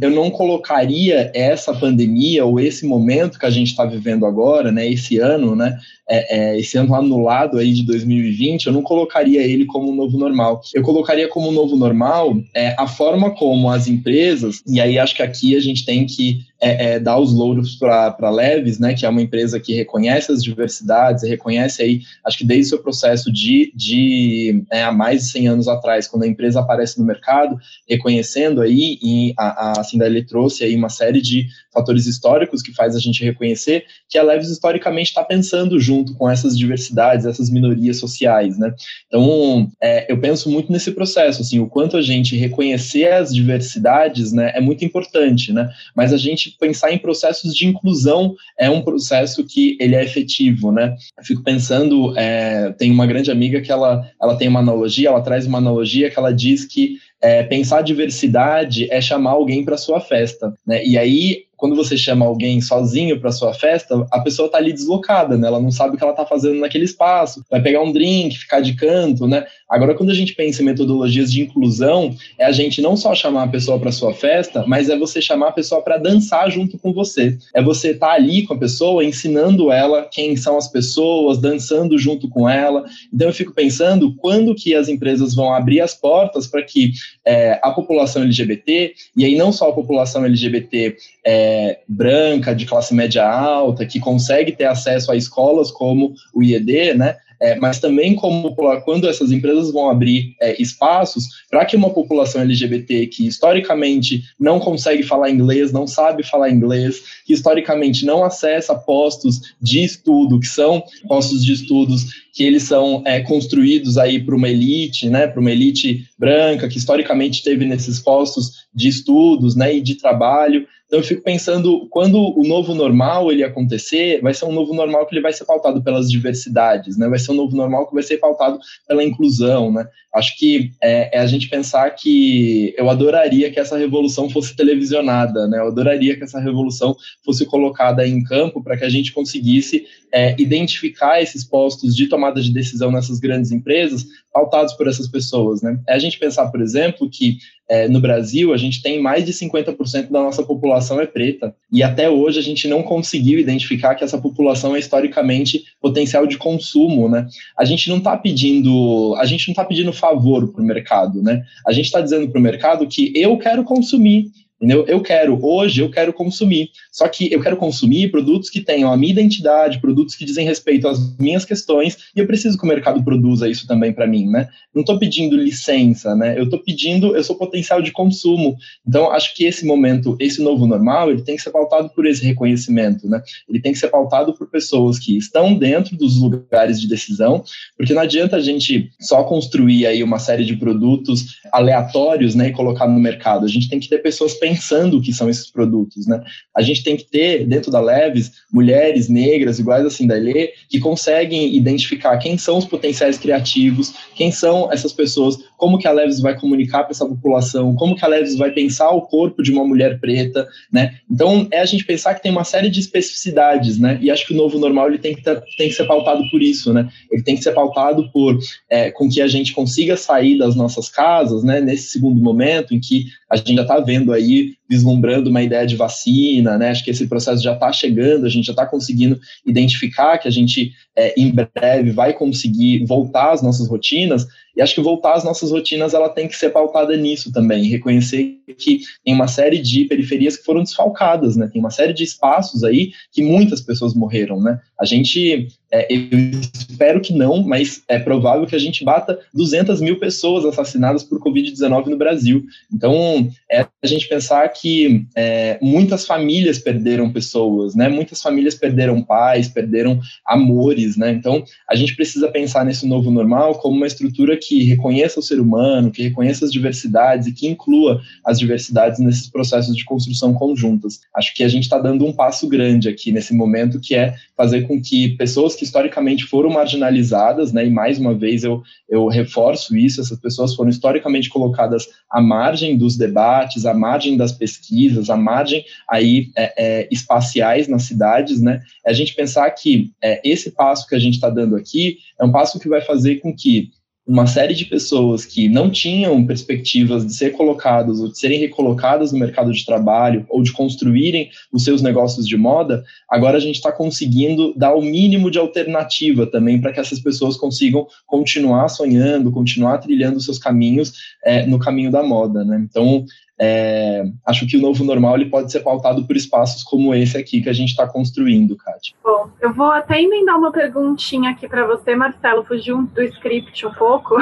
eu não colocaria essa pandemia ou esse momento que a gente está vivendo agora, né? Esse ano, né? é, é, esse ano anulado aí de 2020, eu não colocaria ele como um novo normal. Eu colocaria como um novo normal é, a forma como as empresas, e aí acho que aqui a gente tem que é, é, dar os louros para Leves, né, que é uma empresa que reconhece as diversidades, reconhece aí, acho que desde o seu processo de, de é, há mais de 100 anos atrás, quando a empresa aparece no mercado, reconhecendo aí, e a, a Cinderela trouxe aí uma série de fatores históricos que faz a gente reconhecer que a Leves historicamente está pensando junto com essas diversidades, essas minorias sociais, né? Então, é, eu penso muito nesse processo, assim, o quanto a gente reconhecer as diversidades, né, é muito importante, né? Mas a gente pensar em processos de inclusão é um processo que ele é efetivo, né? Eu fico pensando, é, tem uma grande amiga que ela, ela tem uma analogia, ela traz uma analogia que ela diz que é, pensar diversidade é chamar alguém para sua festa, né? E aí quando você chama alguém sozinho para sua festa, a pessoa está ali deslocada, né? Ela não sabe o que ela está fazendo naquele espaço, vai pegar um drink, ficar de canto, né? Agora, quando a gente pensa em metodologias de inclusão, é a gente não só chamar a pessoa para sua festa, mas é você chamar a pessoa para dançar junto com você. É você estar tá ali com a pessoa, ensinando ela quem são as pessoas, dançando junto com ela. Então, eu fico pensando quando que as empresas vão abrir as portas para que é, a população LGBT, e aí não só a população LGBT é, branca, de classe média alta, que consegue ter acesso a escolas como o IED, né? É, mas também como quando essas empresas vão abrir é, espaços para que uma população LGBT que historicamente não consegue falar inglês, não sabe falar inglês, que historicamente não acessa postos de estudo, que são postos de estudos que eles são é, construídos aí para uma elite, né, para uma elite branca que historicamente teve nesses postos de estudos, né, e de trabalho. Então eu fico pensando, quando o novo normal ele acontecer, vai ser um novo normal que ele vai ser pautado pelas diversidades, né? Vai ser um novo normal que vai ser pautado pela inclusão, né? Acho que é, é a gente pensar que eu adoraria que essa revolução fosse televisionada, né? Eu adoraria que essa revolução fosse colocada em campo para que a gente conseguisse é, identificar esses postos de tomada de decisão nessas grandes empresas pautados por essas pessoas, né? É a gente pensar, por exemplo, que é, no Brasil a gente tem mais de 50% da nossa população é preta e até hoje a gente não conseguiu identificar que essa população é historicamente potencial de consumo, né? A gente não está pedindo, a gente não está pedindo favor para o mercado, né? A gente está dizendo para o mercado que eu quero consumir Entendeu? Eu quero, hoje eu quero consumir. Só que eu quero consumir produtos que tenham a minha identidade, produtos que dizem respeito às minhas questões, e eu preciso que o mercado produza isso também para mim, né? Não estou pedindo licença, né? Eu estou pedindo, eu sou potencial de consumo. Então, acho que esse momento, esse novo normal, ele tem que ser pautado por esse reconhecimento, né? Ele tem que ser pautado por pessoas que estão dentro dos lugares de decisão, porque não adianta a gente só construir aí uma série de produtos aleatórios, né, e colocar no mercado. A gente tem que ter pessoas pensando pensando o que são esses produtos, né? A gente tem que ter, dentro da Leves, mulheres negras, iguais assim da Lê, que conseguem identificar quem são os potenciais criativos, quem são essas pessoas, como que a Leves vai comunicar para essa população, como que a Leves vai pensar o corpo de uma mulher preta, né? Então, é a gente pensar que tem uma série de especificidades, né? E acho que o novo normal ele tem que, ter, tem que ser pautado por isso, né? Ele tem que ser pautado por é, com que a gente consiga sair das nossas casas, né? Nesse segundo momento em que a gente já está vendo aí vislumbrando uma ideia de vacina, né? Acho que esse processo já está chegando, a gente já está conseguindo identificar que a gente é, em breve vai conseguir voltar às nossas rotinas. E acho que voltar às nossas rotinas ela tem que ser pautada nisso também, reconhecer que tem uma série de periferias que foram desfalcadas, né? Tem uma série de espaços aí que muitas pessoas morreram, né? A gente, é, eu espero que não, mas é provável que a gente bata 200 mil pessoas assassinadas por Covid-19 no Brasil. Então, é a gente pensar que é, muitas famílias perderam pessoas, né? Muitas famílias perderam pais, perderam amores, né? Então, a gente precisa pensar nesse novo normal como uma estrutura que reconheça o ser humano, que reconheça as diversidades e que inclua as diversidades nesses processos de construção conjuntas. Acho que a gente está dando um passo grande aqui nesse momento, que é fazer com que pessoas que historicamente foram marginalizadas, né, e mais uma vez eu, eu reforço isso, essas pessoas foram historicamente colocadas à margem dos debates, à margem das pesquisas, à margem aí é, é, espaciais nas cidades, né, é a gente pensar que é, esse passo que a gente está dando aqui é um passo que vai fazer com que uma série de pessoas que não tinham perspectivas de ser colocadas ou de serem recolocadas no mercado de trabalho ou de construírem os seus negócios de moda, agora a gente está conseguindo dar o mínimo de alternativa também para que essas pessoas consigam continuar sonhando, continuar trilhando seus caminhos é, no caminho da moda, né? Então, é, acho que o novo normal ele pode ser pautado por espaços como esse aqui que a gente está construindo, Kátia. Bom, eu vou até emendar uma perguntinha aqui para você, Marcelo, fugiu do script um pouco,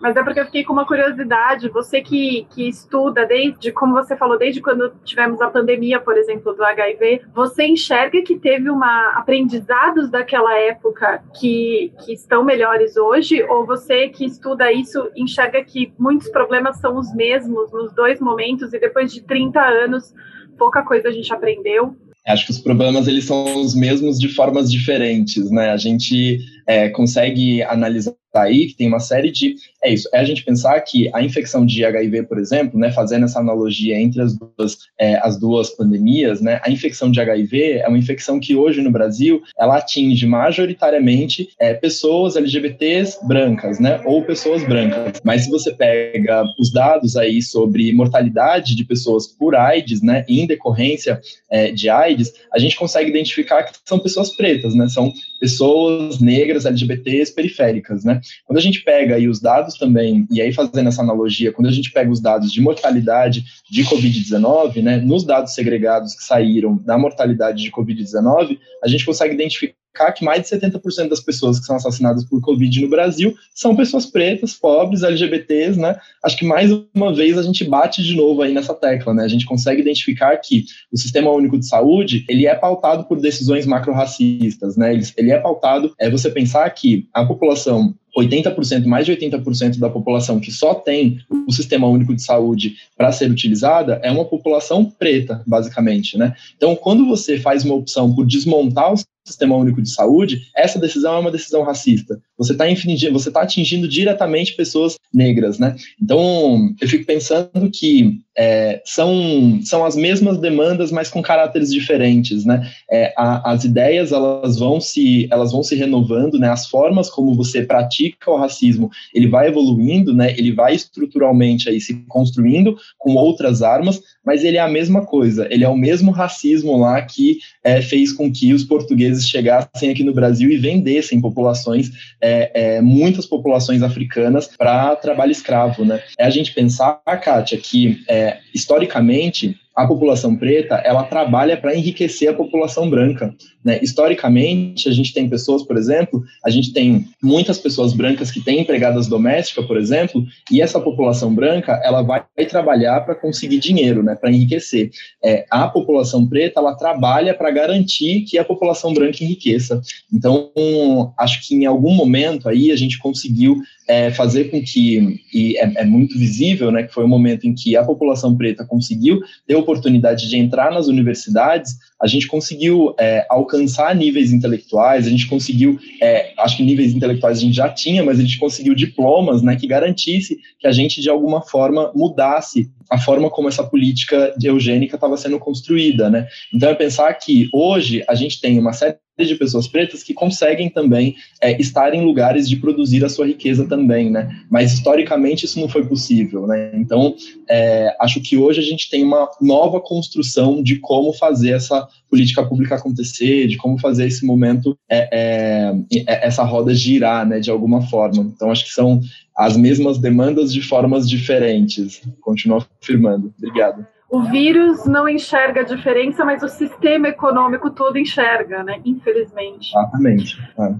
mas é porque eu fiquei com uma curiosidade. Você que, que estuda desde, como você falou, desde quando tivemos a pandemia, por exemplo, do HIV, você enxerga que teve uma aprendizados daquela época que, que estão melhores hoje? Ou você que estuda isso enxerga que muitos problemas são os mesmos nos dois momentos e depois de 30 anos pouca coisa a gente aprendeu? Acho que os problemas eles são os mesmos de formas diferentes, né? A gente é, consegue analisar aí que tem uma série de é isso é a gente pensar que a infecção de HIV por exemplo né fazendo essa analogia entre as duas é, as duas pandemias né a infecção de HIV é uma infecção que hoje no Brasil ela atinge majoritariamente é, pessoas LGBTs brancas né ou pessoas brancas. Mas se você pega os dados aí sobre mortalidade de pessoas por AIDS né em decorrência é, de AIDS a gente consegue identificar que são pessoas pretas né são pessoas negras LGBTs periféricas, né? Quando a gente pega aí os dados também, e aí fazendo essa analogia, quando a gente pega os dados de mortalidade de Covid-19, né, nos dados segregados que saíram da mortalidade de Covid-19, a gente consegue identificar que mais de 70% das pessoas que são assassinadas por Covid no Brasil são pessoas pretas, pobres, LGBTs, né? Acho que mais uma vez a gente bate de novo aí nessa tecla, né? A gente consegue identificar que o Sistema Único de Saúde, ele é pautado por decisões macro-racistas, né? Ele, ele é pautado, é você pensar que a população 80%, mais de 80% da população que só tem o Sistema Único de Saúde para ser utilizada é uma população preta, basicamente, né? Então, quando você faz uma opção por desmontar o Sistema Único de Saúde, essa decisão é uma decisão racista. Você está você tá atingindo diretamente pessoas negras, né? Então, eu fico pensando que é, são, são as mesmas demandas, mas com caráteres diferentes, né? É, a, as ideias elas vão se elas vão se renovando, né? As formas como você pratica o racismo, ele vai evoluindo, né? Ele vai estruturalmente aí se construindo com outras armas, mas ele é a mesma coisa. Ele é o mesmo racismo lá que é, fez com que os portugueses chegassem aqui no Brasil e vendessem populações, é, é, muitas populações africanas para trabalho escravo, né? É a gente pensar, Kátia, que é, historicamente, a população preta ela trabalha para enriquecer a população branca. Né? Historicamente, a gente tem pessoas, por exemplo, a gente tem muitas pessoas brancas que têm empregadas domésticas, por exemplo, e essa população branca ela vai trabalhar para conseguir dinheiro, né? para enriquecer. É, a população preta ela trabalha para garantir que a população branca enriqueça. Então, acho que em algum momento aí a gente conseguiu é, fazer com que, e é, é, muito visível, né, que foi o momento em que a população preta conseguiu ter oportunidade de entrar nas universidades, a gente conseguiu é, alcançar níveis intelectuais, a gente conseguiu, é, acho que níveis intelectuais a gente já tinha, mas a gente conseguiu diplomas né, que garantisse que a gente, de alguma forma, mudasse a forma como essa política eugênica estava sendo construída. Né? Então, é pensar que hoje a gente tem uma série de pessoas pretas que conseguem também é, estar em lugares de produzir a sua riqueza também, né? Mas historicamente isso não foi possível, né? Então é, acho que hoje a gente tem uma nova construção de como fazer essa política pública acontecer, de como fazer esse momento, é, é, é essa roda girar, né? De alguma forma. Então acho que são as mesmas demandas de formas diferentes. Continuo afirmando. Obrigado o vírus não enxerga a diferença, mas o sistema econômico todo enxerga, né? Infelizmente. Exatamente. É.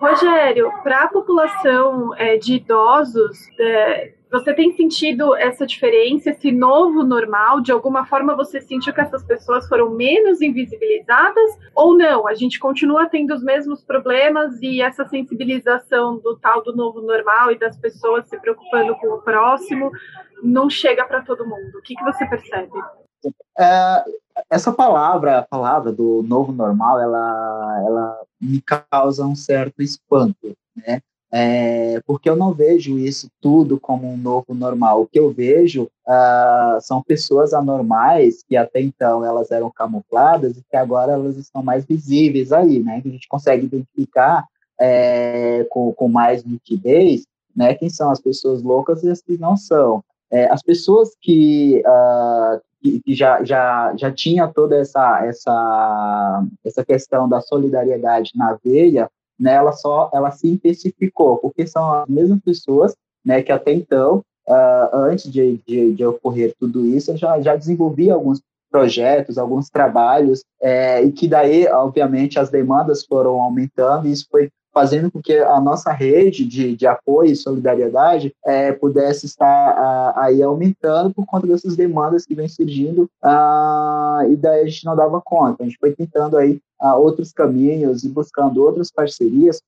Rogério, para a população é, de idosos, é, você tem sentido essa diferença, esse novo normal? De alguma forma você sentiu que essas pessoas foram menos invisibilizadas ou não? A gente continua tendo os mesmos problemas e essa sensibilização do tal do novo normal e das pessoas se preocupando com o próximo não chega para todo mundo. O que, que você percebe? É, essa palavra, a palavra do novo normal, ela, ela me causa um certo espanto, né? É, porque eu não vejo isso tudo como um novo normal. O que eu vejo uh, são pessoas anormais que até então elas eram camufladas e que agora elas estão mais visíveis aí, né? Que a gente consegue identificar é, com, com mais nitidez, né? Quem são as pessoas loucas e as que não são. É, as pessoas que, uh, que, que, já, já, já tinha toda essa, essa, essa questão da solidariedade na veia, né, ela só ela se intensificou, porque são as mesmas pessoas né, que até então, uh, antes de, de, de, ocorrer tudo isso, já, já desenvolvia alguns projetos, alguns trabalhos, é, e que daí, obviamente, as demandas foram aumentando, e isso foi fazendo com que a nossa rede de, de apoio e solidariedade é, pudesse estar a, aí aumentando por conta dessas demandas que vem surgindo a, e daí a gente não dava conta. A gente foi tentando aí a, outros caminhos e buscando outras parcerias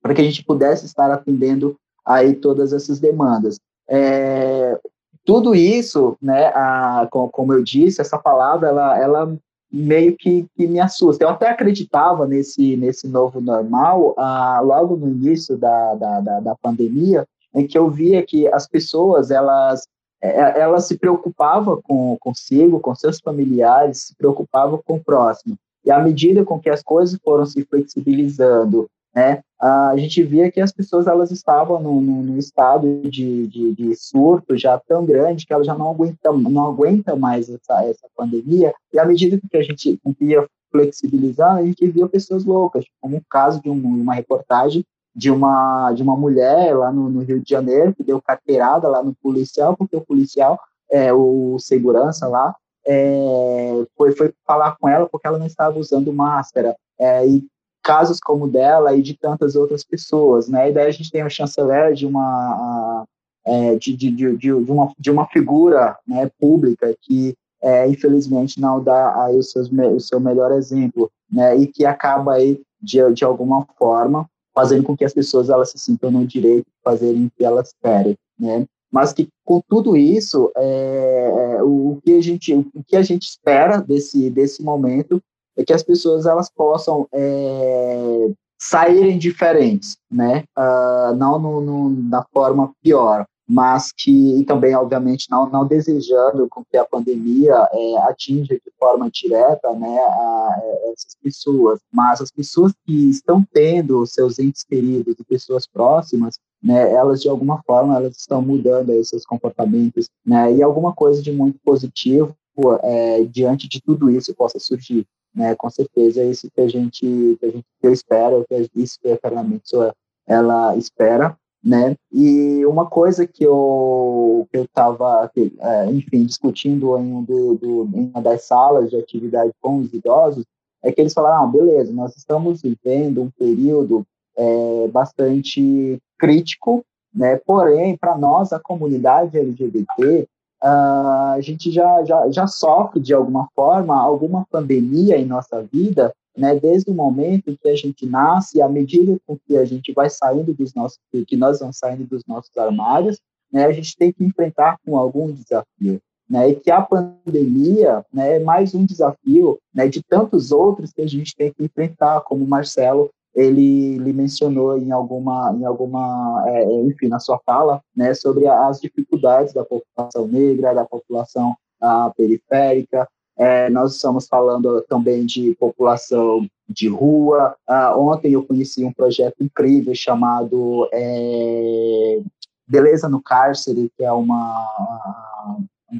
para que a gente pudesse estar atendendo aí todas essas demandas. É, tudo isso, né, a, como eu disse, essa palavra, ela, ela meio que, que me assusta. Eu até acreditava nesse, nesse novo normal ah, logo no início da, da, da, da, pandemia, em que eu via que as pessoas, elas, é, é, elas se preocupavam com consigo, com seus familiares, se preocupavam com o próximo. E à medida com que as coisas foram se flexibilizando, né? A gente via que as pessoas elas estavam num, estado de, de, de, surto já tão grande que elas já não aguentam, não aguentam mais essa, essa pandemia. E à medida que a gente ia flexibilizando, a gente via pessoas loucas, como o caso de um, uma reportagem de uma de uma mulher lá no, no, Rio de Janeiro que deu carteirada lá no policial porque o policial é o segurança lá é, foi foi falar com ela porque ela não estava usando máscara é, e casos como dela e de tantas outras pessoas, né? E daí a gente tem o chanceler de uma é, de, de, de, de, uma, de uma figura né, pública que é, infelizmente não dá aí os seus, o seu melhor exemplo, né? E que acaba aí de, de alguma forma fazendo com que as pessoas elas se sintam no direito de fazerem o que elas querem, né? Mas que com tudo isso, é, é o que a gente o que a gente espera desse desse momento é que as pessoas elas possam é, saírem diferentes, né? Uh, não no, no, na forma pior, mas que e também, obviamente, não, não desejando com que a pandemia é, atinja de forma direta né, a, a essas pessoas, mas as pessoas que estão tendo seus entes queridos e pessoas próximas, né, elas de alguma forma elas estão mudando aí seus comportamentos, né, e alguma coisa de muito positivo é, diante de tudo isso possa surgir né? Com certeza é isso que a gente, que a gente que eu espero, que isso que a Parlamento ela espera, né? E uma coisa que eu que eu estava, é, enfim, discutindo em, um do, do, em uma das salas de atividade com os idosos, é que eles falaram, ah, beleza, nós estamos vivendo um período é, bastante crítico, né? Porém, para nós, a comunidade LGBT, uh, a gente já, já, já sofre de alguma forma alguma pandemia em nossa vida, né, desde o momento em que a gente nasce, à medida com que a gente vai saindo dos nossos, que nós vamos saindo dos nossos armários, né, a gente tem que enfrentar com algum desafio. né, e que a pandemia né, é mais um desafio né, de tantos outros que a gente tem que enfrentar, como o Marcelo ele, ele mencionou em alguma, em alguma é, enfim, na sua fala, né, sobre as dificuldades da população negra, da população a, periférica. É, nós estamos falando também de população de rua. Ah, ontem eu conheci um projeto incrível chamado é, Beleza no Cárcere, que é uma,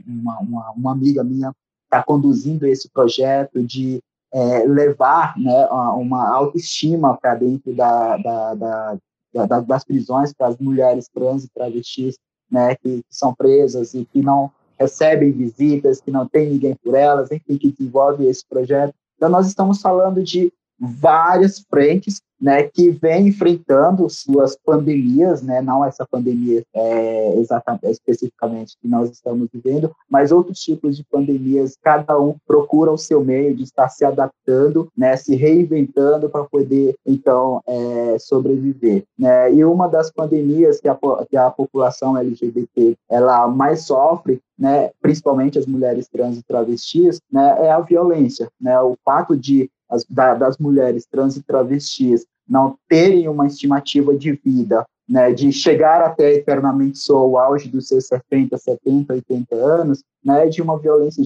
uma, uma, uma amiga minha está conduzindo esse projeto de é, levar né, uma autoestima para dentro da, da, da, da, das prisões para as mulheres trans e travestis né, que, que, são presas e que não recebem visitas, que não tem ninguém por elas, enfim, que desenvolve esse projeto. Então, nós estamos falando de várias frentes né, que vem enfrentando suas pandemias, né, não essa pandemia é, exatamente, especificamente que nós estamos vivendo, mas outros tipos de pandemias, cada um procura o seu meio de estar se adaptando, né, se reinventando para poder, então, é, sobreviver. Né? E uma das pandemias que a, que a população LGBT ela mais sofre né, principalmente as mulheres trans e travestis, né, é a violência, né, o fato de as, da, das mulheres trans e travestis não terem uma estimativa de vida, né, de chegar até eternamente só o auge dos seus 70, 70, 80 anos, né, de uma violência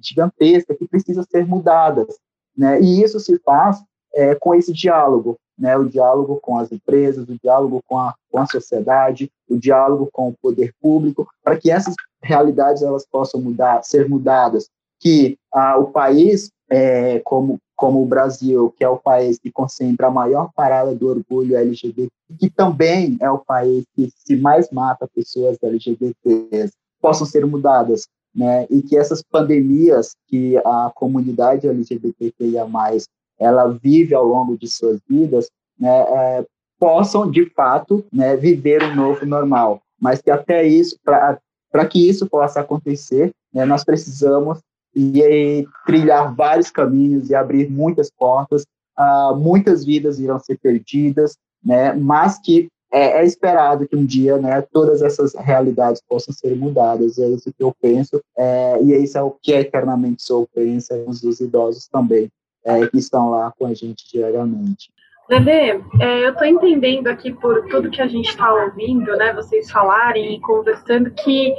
gigantesca que precisa ser mudada. Né, e isso se faz é, com esse diálogo, né, o diálogo com as empresas, o diálogo com a, com a sociedade, o diálogo com o poder público, para que essas realidades elas possam mudar, ser mudadas, que ah, o país, é, como como o Brasil, que é o país que concentra a maior parada do orgulho LGBT, que também é o país que se mais mata pessoas LGBTs, possam ser mudadas, né? E que essas pandemias que a comunidade LGBTQIA+, ela vive ao longo de suas vidas, né, é, possam, de fato, né, viver um novo normal. Mas que até isso, para que isso possa acontecer, né, nós precisamos e trilhar vários caminhos e abrir muitas portas. Uh, muitas vidas irão ser perdidas, né? Mas que é, é, esperado que um dia, né, todas essas realidades possam ser mudadas. É isso que eu penso é, e é isso é o que a Eternamente Sou pensa os idosos também é, que estão lá com a gente diariamente. Dedê, é, eu estou entendendo aqui por tudo que a gente está ouvindo, né, vocês falarem e conversando, que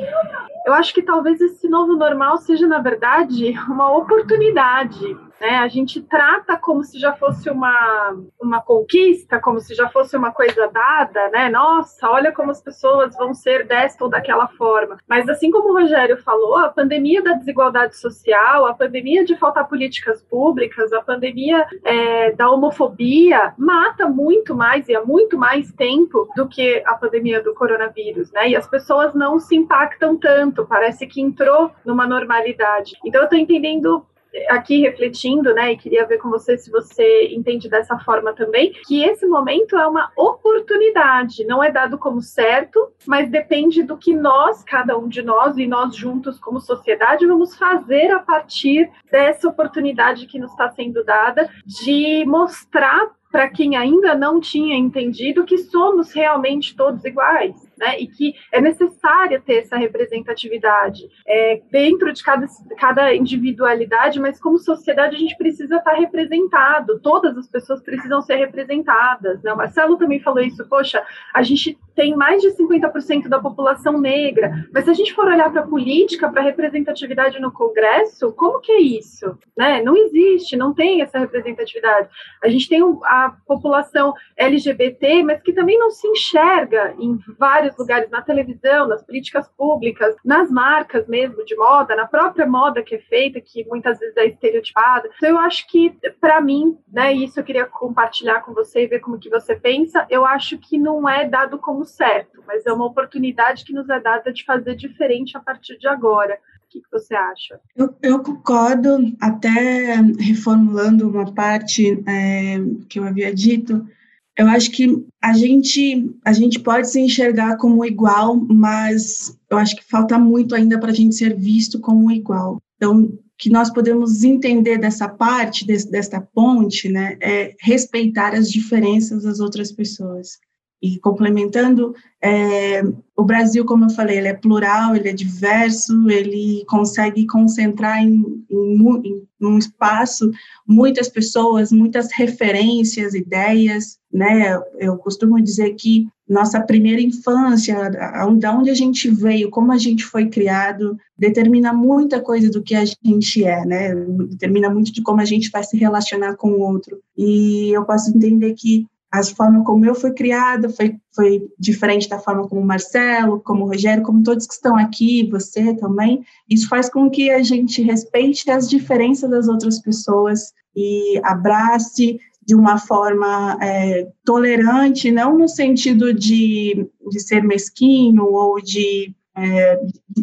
eu acho que talvez esse novo normal seja, na verdade, uma oportunidade né? A gente trata como se já fosse uma, uma conquista, como se já fosse uma coisa dada, né? Nossa, olha como as pessoas vão ser desta ou daquela forma. Mas assim como o Rogério falou, a pandemia da desigualdade social, a pandemia de faltar políticas públicas, a pandemia é, da homofobia mata muito mais e há muito mais tempo do que a pandemia do coronavírus, né? E as pessoas não se impactam tanto, parece que entrou numa normalidade. Então eu estou entendendo aqui refletindo, né, e queria ver com você se você entende dessa forma também, que esse momento é uma oportunidade, não é dado como certo, mas depende do que nós, cada um de nós e nós juntos como sociedade, vamos fazer a partir dessa oportunidade que nos está sendo dada de mostrar para quem ainda não tinha entendido que somos realmente todos iguais né? E que é necessária ter essa representatividade é, dentro de cada, cada individualidade, mas como sociedade a gente precisa estar representado, todas as pessoas precisam ser representadas, né? O Marcelo também falou isso, poxa, a gente tem mais de 50% da população negra, mas se a gente for olhar para a política, para a representatividade no Congresso, como que é isso? Né? Não existe, não tem essa representatividade. A gente tem a população LGBT, mas que também não se enxerga em vários vários lugares, na televisão, nas políticas públicas, nas marcas mesmo de moda, na própria moda que é feita, que muitas vezes é estereotipada. Então eu acho que, para mim, né, isso eu queria compartilhar com você e ver como que você pensa, eu acho que não é dado como certo, mas é uma oportunidade que nos é dada de fazer diferente a partir de agora. O que, você acha? Eu, eu, concordo, até reformulando uma parte é, que eu havia dito, eu acho que a gente, a gente pode se enxergar como igual, mas eu acho que falta muito ainda para a gente ser visto como igual. Então, que nós podemos entender dessa parte, desse, desta ponte, né, é respeitar as diferenças das outras pessoas. E complementando, é, o Brasil, como eu falei, ele é plural, ele é diverso, ele consegue concentrar em, em, em um espaço muitas pessoas, muitas referências, ideias, né? Eu costumo dizer que nossa primeira infância, da onde a gente veio, como a gente foi criado, determina muita coisa do que a gente é, né? Determina muito de como a gente vai se relacionar com o outro. E eu posso entender que a forma como eu fui criada foi, foi diferente da forma como o Marcelo, como o Rogério, como todos que estão aqui, você também. Isso faz com que a gente respeite as diferenças das outras pessoas e abrace de uma forma é, tolerante, não no sentido de, de ser mesquinho ou de é,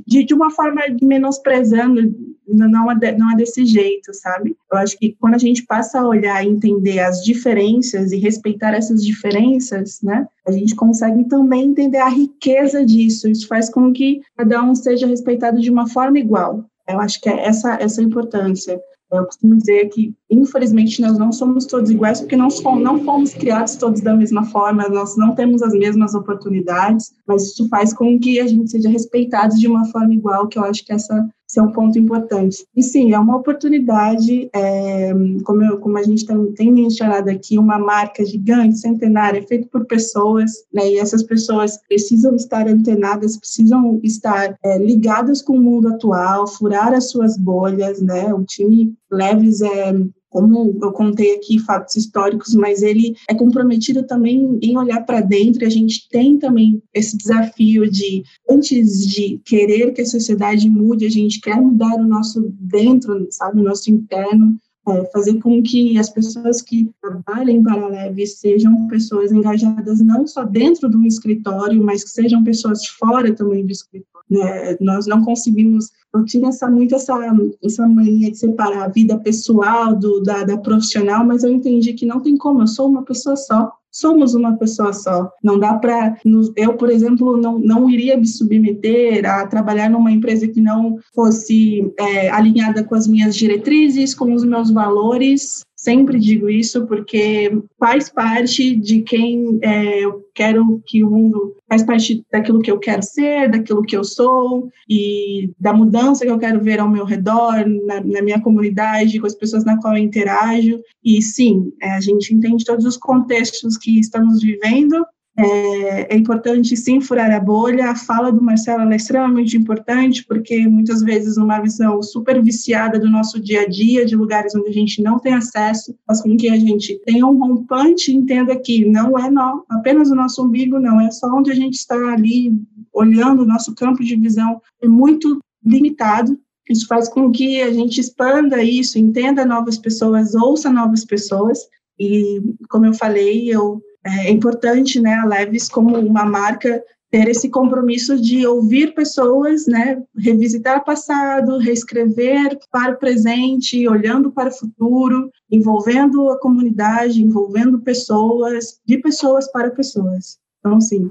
de, de, uma forma menosprezando, não é, não é desse jeito, sabe? Eu acho que quando a gente passa a olhar e entender as diferenças e respeitar essas diferenças, né, a gente consegue também entender a riqueza disso. Isso faz com que cada um seja respeitado de uma forma igual. Eu acho que é essa, essa importância. Eu costumo dizer que, infelizmente, nós não somos todos iguais, porque não fomos, não fomos criados todos da mesma forma, nós não temos as mesmas oportunidades, mas isso faz com que a gente seja respeitado de uma forma igual, que eu acho que essa esse é um ponto importante. E sim, é uma oportunidade, é, como, eu, como a gente tem, tem mencionado aqui, uma marca gigante, centenária, feita por pessoas, né, e essas pessoas precisam estar antenadas, precisam estar é, ligadas com o mundo atual, furar as suas bolhas, né, o time Leves é como eu contei aqui fatos históricos, mas ele é comprometido também em olhar para dentro. E a gente tem também esse desafio de, antes de querer que a sociedade mude, a gente quer mudar o nosso dentro, sabe, o nosso interno. É, fazer com que as pessoas que trabalhem para a Leve sejam pessoas engajadas não só dentro do escritório, mas que sejam pessoas fora também do escritório. Né? Nós não conseguimos eu tinha essa, muito essa, essa mania de separar a vida pessoal do, da, da profissional, mas eu entendi que não tem como, eu sou uma pessoa só somos uma pessoa só. Não dá para. Eu, por exemplo, não, não iria me submeter a trabalhar numa empresa que não fosse é, alinhada com as minhas diretrizes, com os meus valores. Sempre digo isso porque faz parte de quem é, eu quero que o mundo faz parte daquilo que eu quero ser, daquilo que eu sou e da mudança que eu quero ver ao meu redor, na, na minha comunidade, com as pessoas na qual eu interajo. E sim, é, a gente entende todos os contextos que estamos vivendo é, é, importante sim furar a bolha. A fala do Marcelo é extremamente importante, porque muitas vezes, uma visão super viciada do nosso dia a dia, de lugares onde a gente não tem acesso, faz com que a gente tenha um rompante e entenda que não é não, apenas o nosso umbigo, não, é só onde a gente está ali olhando, o nosso campo de visão é muito limitado. Isso faz com que a gente expanda isso, entenda novas pessoas, ouça novas pessoas. E, como eu falei, eu é importante, né, a Leves como uma marca ter esse compromisso de ouvir pessoas, né, revisitar o passado, reescrever para o presente, olhando para o futuro, envolvendo a comunidade, envolvendo pessoas, de pessoas para pessoas. Então, sim.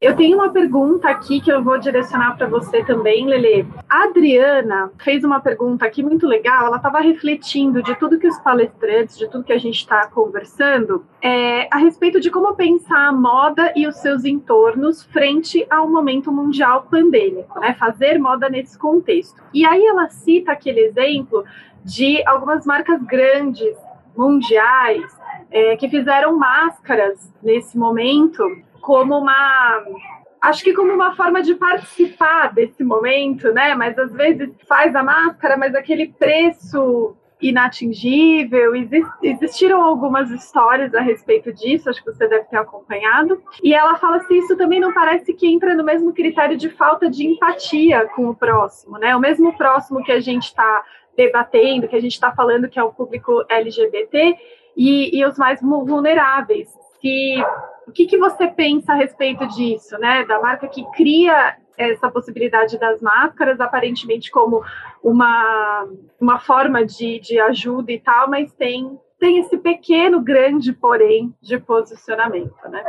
Eu tenho uma pergunta aqui que eu vou direcionar para você também, Lele. A Adriana fez uma pergunta aqui muito legal. Ela estava refletindo de tudo que os palestrantes, de tudo que a gente está conversando, é, a respeito de como pensar a moda e os seus entornos frente ao momento mundial pandêmico, né? Fazer moda nesse contexto. E aí ela cita aquele exemplo de algumas marcas grandes, mundiais, é, que fizeram máscaras nesse momento como uma acho que como uma forma de participar desse momento, né? Mas às vezes faz a máscara, mas aquele preço inatingível. existiram algumas histórias a respeito disso, acho que você deve ter acompanhado. E ela fala se isso também não parece que entra no mesmo critério de falta de empatia com o próximo, né? O mesmo próximo que a gente está debatendo, que a gente está falando que é o público LGBT e, e os mais vulneráveis. Que o que, que você pensa a respeito disso, né? Da marca que cria essa possibilidade das máscaras, aparentemente como uma, uma forma de, de ajuda e tal, mas tem, tem esse pequeno, grande, porém, de posicionamento, né?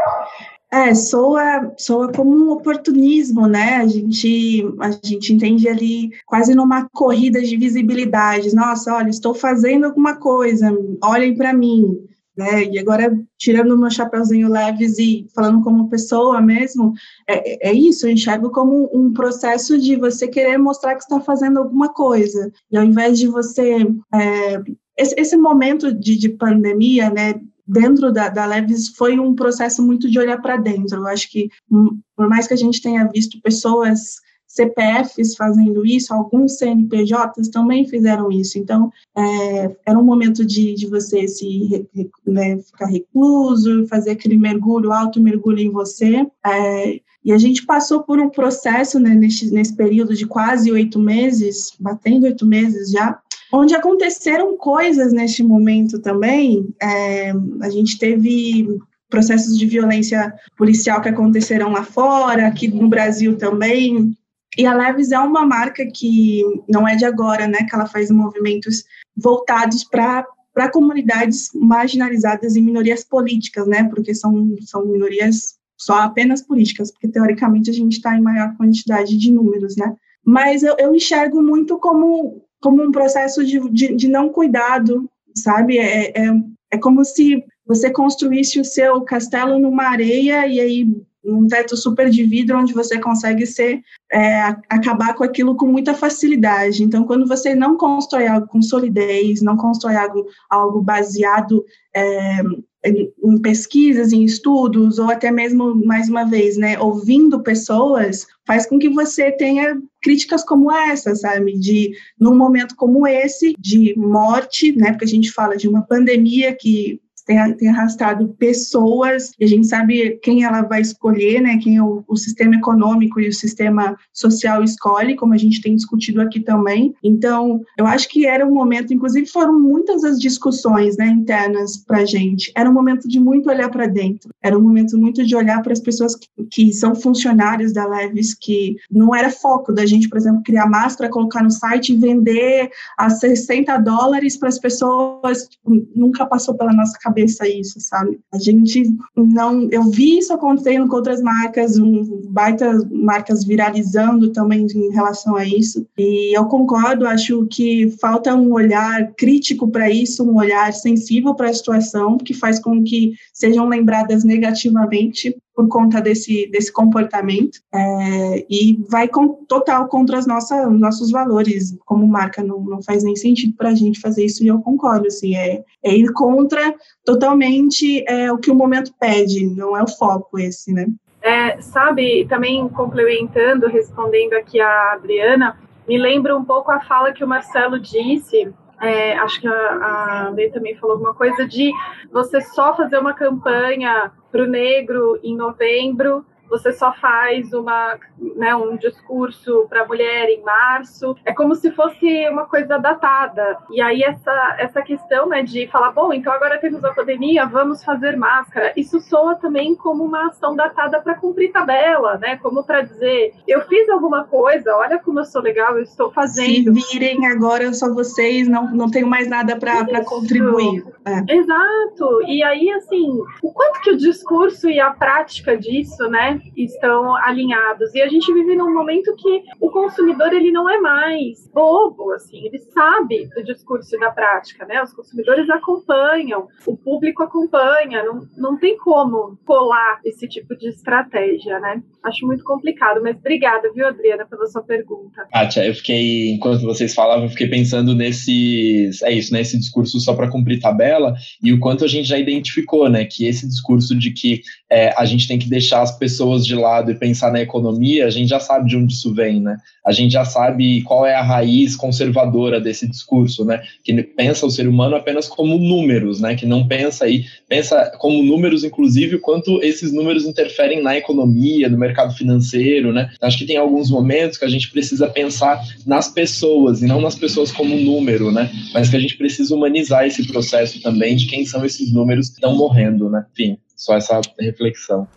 É, soa, soa como um oportunismo, né? A gente, a gente entende ali quase numa corrida de visibilidade. Nossa, olha, estou fazendo alguma coisa, olhem para mim né? E agora, tirando meu chapeuzinho leves e falando como pessoa mesmo, é, é isso, eu enxergo como um processo de você querer mostrar que está fazendo alguma coisa. E ao invés de você. É, esse, esse, momento de, de pandemia, né, dentro da, da Leves foi um processo muito de olhar para dentro. Eu acho que, hum, por mais que a gente tenha visto pessoas CPFs fazendo isso, alguns CNPJs também fizeram isso. Então, é, era um momento de, de você se né, ficar recluso, fazer aquele mergulho, alto mergulho em você. É, e a gente passou por um processo né, nesse, nesse período de quase oito meses, batendo oito meses já, onde aconteceram coisas neste momento também. É, a gente teve processos de violência policial que aconteceram lá fora, aqui no Brasil também. E a Leves é uma marca que não é de agora, né? Que ela faz movimentos voltados para para comunidades marginalizadas e minorias políticas, né? Porque são, são minorias só apenas políticas, porque teoricamente a gente está em maior quantidade de números, né? Mas eu, eu enxergo muito como, como um processo de, de, de não cuidado, sabe? É, é, é como se você construísse o seu castelo numa areia e aí um teto super de vidro onde você consegue ser é, acabar com aquilo com muita facilidade. Então, quando você não constrói algo com solidez, não constrói algo, algo baseado é, em, pesquisas, em estudos, ou até mesmo, mais uma vez, né, ouvindo pessoas, faz com que você tenha críticas como essa, sabe? De, num momento como esse, de morte, né, porque a gente fala de uma pandemia que tem, tem arrastado pessoas, e a gente sabe quem ela vai escolher, né, quem o, o sistema econômico e o sistema social escolhe, como a gente tem discutido aqui também. Então, eu acho que era um momento, inclusive foram muitas as discussões né, internas para a gente, era um momento de muito olhar para dentro, era um momento muito de olhar para as pessoas que, que são funcionários da Leves, que não era foco da gente, por exemplo, criar máscara, colocar no site e vender a 60 dólares para as pessoas, tipo, nunca passou pela nossa cabeça cabeça isso, sabe? A gente não. Eu vi isso acontecendo com outras marcas, um, baita marcas viralizando também em relação a isso. E eu concordo, acho que falta um olhar crítico para isso, um olhar sensível para a situação, que faz com que sejam lembradas negativamente por conta desse, desse comportamento é, e vai com, total contra os nossos valores como marca, não, não faz nem sentido para a gente fazer isso e eu concordo, assim, é, é ir contra totalmente é, o que o momento pede, não é o foco esse, né? É, sabe, também complementando, respondendo aqui a Adriana, me lembra um pouco a fala que o Marcelo disse é, acho que a, a também falou alguma coisa de você só fazer uma campanha para o negro em novembro você só faz uma, né, um discurso para a mulher em março. É como se fosse uma coisa datada. E aí essa, essa questão né, de falar, bom, então agora temos a pandemia, vamos fazer máscara. Isso soa também como uma ação datada para cumprir tabela, né? Como para dizer, eu fiz alguma coisa, olha como eu sou legal, eu estou fazendo. Se virem agora só vocês, não, não tenho mais nada para contribuir. É. Exato. E aí, assim, o quanto que o discurso e a prática disso, né? Estão alinhados. E a gente vive num momento que o consumidor ele não é mais bobo, assim, ele sabe do discurso e da prática, né? Os consumidores acompanham, o público acompanha, não, não tem como colar esse tipo de estratégia, né? Acho muito complicado, mas obrigada, viu, Adriana, pela sua pergunta. Kátia, eu fiquei, enquanto vocês falavam, eu fiquei pensando nesses, é isso, nesse né, discurso só para cumprir tabela e o quanto a gente já identificou, né, que esse discurso de que é, a gente tem que deixar as pessoas de lado e pensar na economia, a gente já sabe de onde isso vem, né? A gente já sabe qual é a raiz conservadora desse discurso, né? Que pensa o ser humano apenas como números, né? Que não pensa aí, pensa como números, inclusive, quanto esses números interferem na economia, no mercado financeiro, né? Acho que tem alguns momentos que a gente precisa pensar nas pessoas e não nas pessoas como número, né? Mas que a gente precisa humanizar esse processo também de quem são esses números que estão morrendo, né? Enfim, só essa reflexão.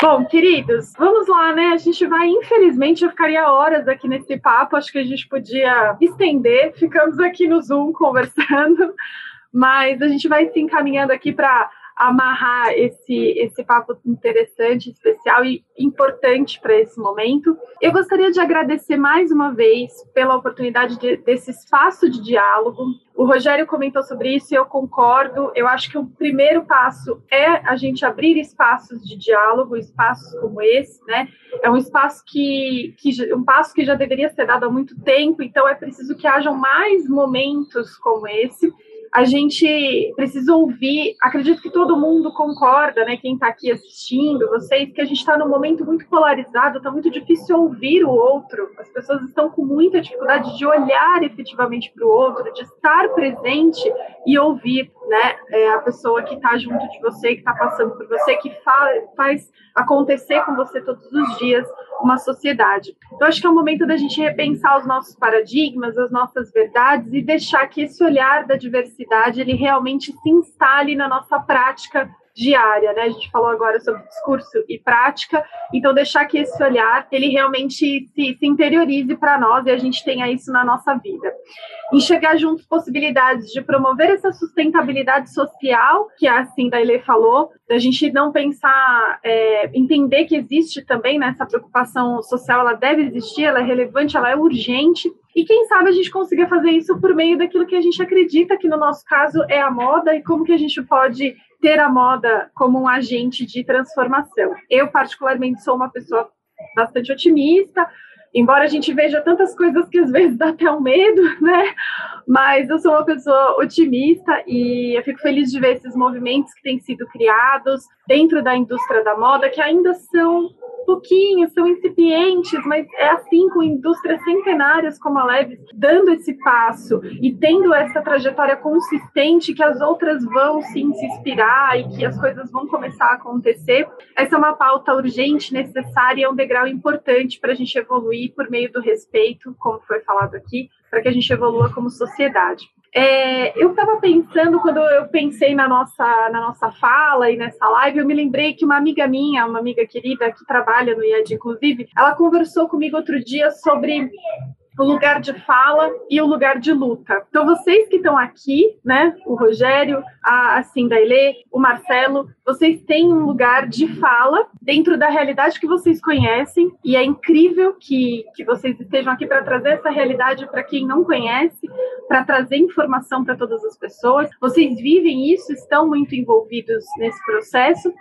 Bom, queridos, vamos lá, né? A gente vai, infelizmente, eu ficaria horas aqui nesse papo, acho que a gente podia estender, ficamos aqui no Zoom conversando, mas a gente vai se encaminhando aqui para amarrar esse, esse papo interessante, especial e importante para esse momento. Eu gostaria de agradecer mais uma vez pela oportunidade de, desse espaço de diálogo. O Rogério comentou sobre isso e eu concordo. Eu acho que o primeiro passo é a gente abrir espaços de diálogo, espaços como esse, né? É um espaço que, que um passo que já deveria ser dado há muito tempo, então é preciso que hajam mais momentos como esse a gente precisa ouvir, acredito que todo mundo concorda, né, quem está aqui assistindo, vocês, que a gente está num momento muito polarizado, está muito difícil ouvir o outro, as pessoas estão com muita dificuldade de olhar efetivamente para o outro, de estar presente e ouvir, né, é, a pessoa que está junto de você, que está passando por você, que fa faz acontecer com você todos os dias uma sociedade. Então, acho que é o momento da gente repensar os nossos paradigmas, as nossas verdades e deixar que esse olhar da diversidade ele realmente se instale na nossa prática diária, né? A gente falou agora sobre discurso e prática, então deixar que esse olhar ele realmente se, se interiorize para nós e a gente tenha isso na nossa vida. Enxergar juntos possibilidades de promover essa sustentabilidade social, que é assim da Ele falou, da gente não pensar, é, entender que existe também né, preocupação social, ela deve existir, ela é relevante, ela é urgente, e quem sabe a gente consiga fazer isso por meio daquilo que a gente acredita que no nosso caso é a moda e como que a gente pode ter a moda como um agente de transformação. Eu, particularmente, sou uma pessoa bastante otimista, embora a gente veja tantas coisas que às vezes dá até um medo, né? Mas eu sou uma pessoa otimista e eu fico feliz de ver esses movimentos que têm sido criados dentro da indústria da moda, que ainda são pouquinhos, são incipientes, mas é assim com indústrias centenárias como a Leves, dando esse passo e tendo essa trajetória consistente que as outras vão sim se inspirar e que as coisas vão começar a acontecer. Essa é uma pauta urgente, necessária, é um degrau importante para a gente evoluir por meio do respeito, como foi falado aqui, para que a gente evolua como sociedade. É, eu estava pensando, quando eu pensei na nossa, na nossa fala e nessa live, eu me lembrei que uma amiga minha, uma amiga querida que trabalha no IED, inclusive, ela conversou comigo outro dia sobre o lugar de fala e o lugar de luta. Então, vocês que estão aqui, né, o Rogério, a, a o Marcelo, vocês têm um lugar de fala dentro da realidade que vocês conhecem, e é incrível que, que vocês estejam aqui para trazer essa realidade para quem não conhece, para trazer informação para todas as pessoas. Vocês vivem isso, estão muito envolvidos nesse processo,